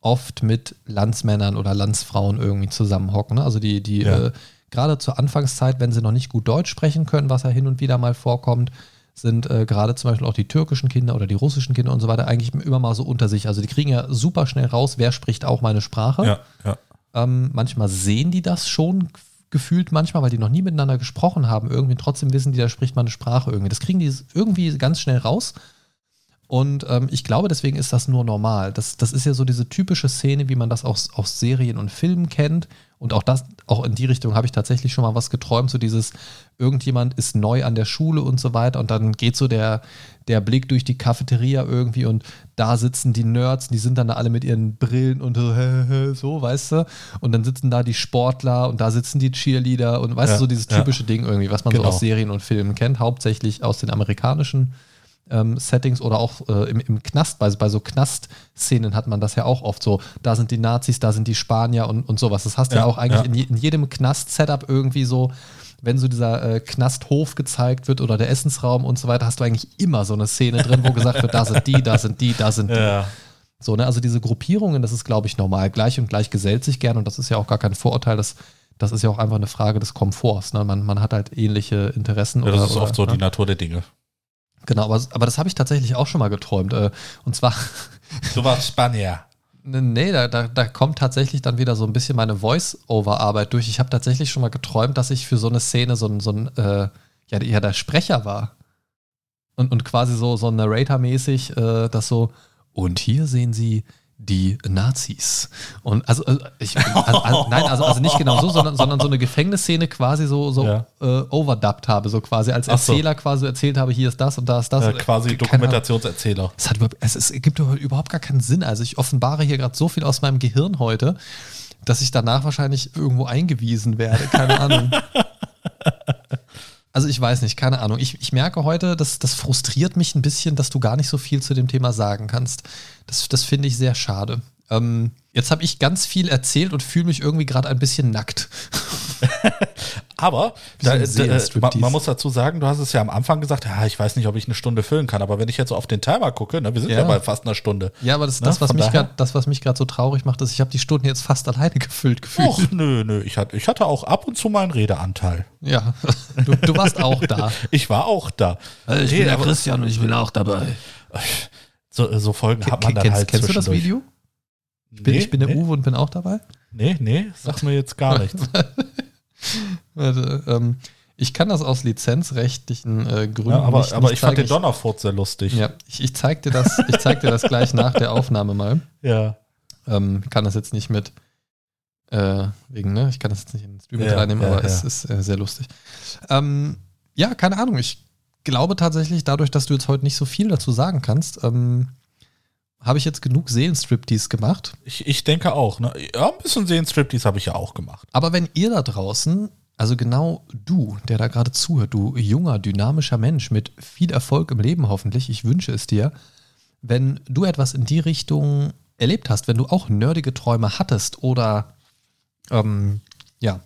oft mit Landsmännern oder Landsfrauen irgendwie zusammenhocken. ne? Also die, die Ja. äh, gerade zur Anfangszeit, wenn sie noch nicht gut Deutsch sprechen können, was ja hin und wieder mal vorkommt, sind äh, gerade zum Beispiel auch die türkischen Kinder oder die russischen Kinder und so weiter eigentlich immer mal so unter sich. Also die kriegen ja super schnell raus, wer spricht auch meine Sprache. Ja, ja. Ähm, manchmal sehen die das schon gefühlt manchmal, weil die noch nie miteinander gesprochen haben. Irgendwie trotzdem wissen die, da spricht man eine Sprache irgendwie. Das kriegen die irgendwie ganz schnell raus. Und ähm, ich glaube, deswegen ist das nur normal. Das, das ist ja so diese typische Szene, wie man das aus, aus Serien und Filmen kennt. Und auch das, auch in die Richtung habe ich tatsächlich schon mal was geträumt, so dieses, irgendjemand ist neu an der Schule und so weiter. Und dann geht so der, der Blick durch die Cafeteria irgendwie und da sitzen die Nerds, die sind dann da alle mit ihren Brillen und so, <laughs> so, weißt du? Und dann sitzen da die Sportler und da sitzen die Cheerleader und weißt Ja, du, so dieses ja. typische Ding irgendwie, was man Genau. so aus Serien und Filmen kennt, hauptsächlich aus den amerikanischen ähm, Settings oder auch äh, im, im Knast, bei, bei so Knast-Szenen hat man das ja auch oft so. Da sind die Nazis, da sind die Spanier und, und sowas. Das hast du ja, Ja, auch eigentlich ja. in, je, in jedem Knast-Setup irgendwie so, wenn so dieser äh, Knasthof gezeigt wird oder der Essensraum und so weiter, hast du eigentlich immer so eine Szene drin, wo gesagt wird, da sind die, da sind die, da sind die. Ja, So, ne? Also diese Gruppierungen, das ist, glaube ich, normal. Gleich und gleich gesellt sich gern und das ist ja auch gar kein Vorurteil. Das, das ist ja auch einfach eine Frage des Komforts. Ne? Man, man hat halt ähnliche Interessen. Ja, das oder, ist oft so oder, die ne? Natur der Dinge. Genau, aber, aber das habe ich tatsächlich auch schon mal geträumt. Äh, Und zwar, Du warst Spanier. <laughs> nee, da, da, da kommt tatsächlich dann wieder so ein bisschen meine Voice-Over-Arbeit durch. Ich habe tatsächlich schon mal geträumt, dass ich für so eine Szene so ein, so ein äh, ja, ja, der Sprecher war. Und, und quasi so, so Narrator-mäßig, äh, das so, und hier sehen Sie die Nazis. Und also, äh, ich, also, also nein, also, also nicht genau so, sondern, sondern so eine Gefängnisszene quasi so, so Ja. äh, overdubbed habe, so quasi als Ach so. Erzähler quasi erzählt habe, hier ist das und da ist das. Äh, quasi. Dokumentationserzähler. Es, hat es, es gibt überhaupt gar keinen Sinn. Also ich offenbare hier gerade so viel aus meinem Gehirn heute, dass ich danach wahrscheinlich irgendwo eingewiesen werde. Keine Ahnung. <laughs> Also ich weiß nicht, keine Ahnung. Ich, ich merke heute, dass das frustriert mich ein bisschen, dass du gar nicht so viel zu dem Thema sagen kannst. Das, das finde ich sehr schade. Ähm, jetzt habe ich ganz viel erzählt und fühle mich irgendwie gerade ein bisschen nackt. <laughs> Aber da, da, Seelenstriptease. man, man muss dazu sagen, du hast es ja am Anfang gesagt, ja, ich weiß nicht, ob ich eine Stunde füllen kann, aber wenn ich jetzt so auf den Timer gucke, ne, wir sind ja, Ja. bei fast einer Stunde. Ja, aber das, Ne, das, was von mich grad, das, was mich gerade so traurig macht, ist, ich habe die Stunden jetzt fast alleine gefüllt gefühlt. Och, nö, nö, ich hatte, ich hatte auch ab und zu mal einen Redeanteil. Ja, <laughs> du, du warst auch da. <laughs> Ich war auch da. Nee, aber Christian und ich bin auch dabei. So, so Folgen hat man dann kennst halt kennst du das. Video? Ich bin, nee, ich bin der nee, Uwe und bin auch dabei. Nee, nee, sag mir jetzt gar <laughs> nichts. Warte, ähm, ich kann das aus lizenzrechtlichen äh, Gründen Ja, aber nicht, aber nicht ich fand den zeigen. Donnerfurz sehr lustig. Ich, ja, ich, ich zeig dir das, ich zeig dir das gleich nach der Aufnahme mal. ja. Ähm, kann das jetzt nicht mit äh, wegen, ne? Ich kann das jetzt nicht in den Stream mit Ja, reinnehmen, ja, aber ja. es ist äh, sehr lustig. Ähm, ja, keine Ahnung. Ich glaube tatsächlich, dadurch, dass du jetzt heute nicht so viel dazu sagen kannst, ähm, habe ich jetzt genug Seelenstriptease gemacht. Ich, ich denke auch. Ne? Ja, ein bisschen sehen Striptease habe ich ja auch gemacht. Aber wenn ihr da draußen, also genau du, der da gerade zuhört, du junger, dynamischer Mensch mit viel Erfolg im Leben hoffentlich, ich wünsche es dir, wenn du etwas in die Richtung erlebt hast, wenn du auch nerdige Träume hattest oder ähm, ja,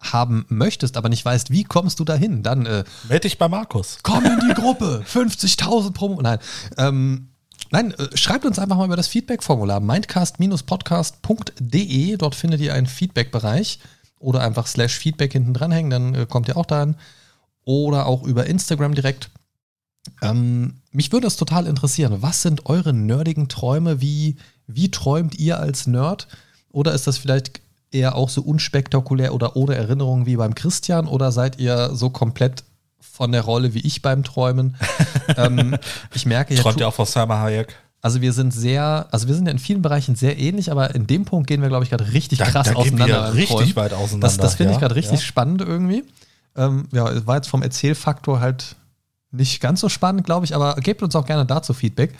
haben möchtest, aber nicht weißt, wie kommst du dahin, dann äh, Meld dich bei Markus. komm in die Gruppe, 50.000 Promo. Nein, ähm, nein, äh, schreibt uns einfach mal über das Feedback-Formular mindcast-podcast.de. Dort findet ihr einen Feedback-Bereich oder einfach slash Feedback hinten dranhängen, dann äh, kommt ihr auch dahin. Oder auch über Instagram direkt. Ähm, mich würde es total interessieren. Was sind eure nerdigen Träume? Wie, wie träumt ihr als Nerd? Oder ist das vielleicht eher auch so unspektakulär oder ohne Erinnerungen wie beim Christian? Oder seid ihr so komplett von der Rolle wie ich beim Träumen? <laughs> ähm, ich merke ja, Träumt ihr auch von Salma Hayek? also wir sind sehr, also wir sind ja in vielen Bereichen sehr ähnlich, aber in dem Punkt gehen wir, glaube ich, gerade richtig Da- krass da auseinander. richtig Träumen. weit auseinander, Das, das finde ich ja, gerade richtig ja. spannend irgendwie. Ähm, ja, war jetzt vom Erzählfaktor halt nicht ganz so spannend, glaube ich, aber gebt uns auch gerne dazu Feedback.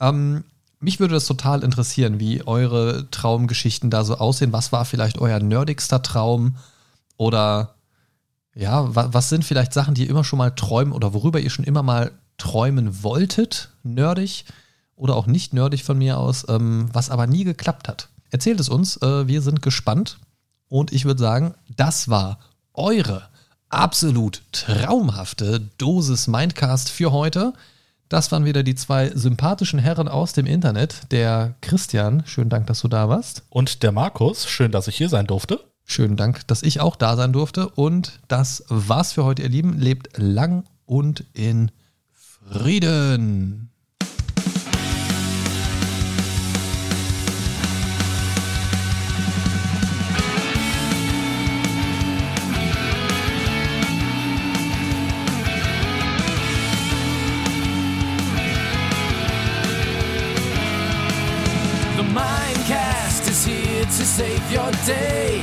Ähm, mich würde das total interessieren, wie eure Traumgeschichten da so aussehen. Was war vielleicht euer nerdigster Traum? Oder ja, wa was sind vielleicht Sachen, die ihr immer schon mal träumen oder worüber ihr schon immer mal träumen wolltet, nerdig oder auch nicht nerdig von mir aus, ähm, was aber nie geklappt hat? Erzählt es uns, äh, wir sind gespannt und ich würde sagen, das war eure absolut traumhafte Dosis Mindcast für heute. Das waren wieder die zwei sympathischen Herren aus dem Internet. Der Christian, schönen Dank, dass du da warst. Und der Markus, schön, dass ich hier sein durfte. Schönen Dank, dass ich auch da sein durfte. Und das war's für heute, ihr Lieben. Lebt lang und in Frieden. The Mindcast is here to save your day.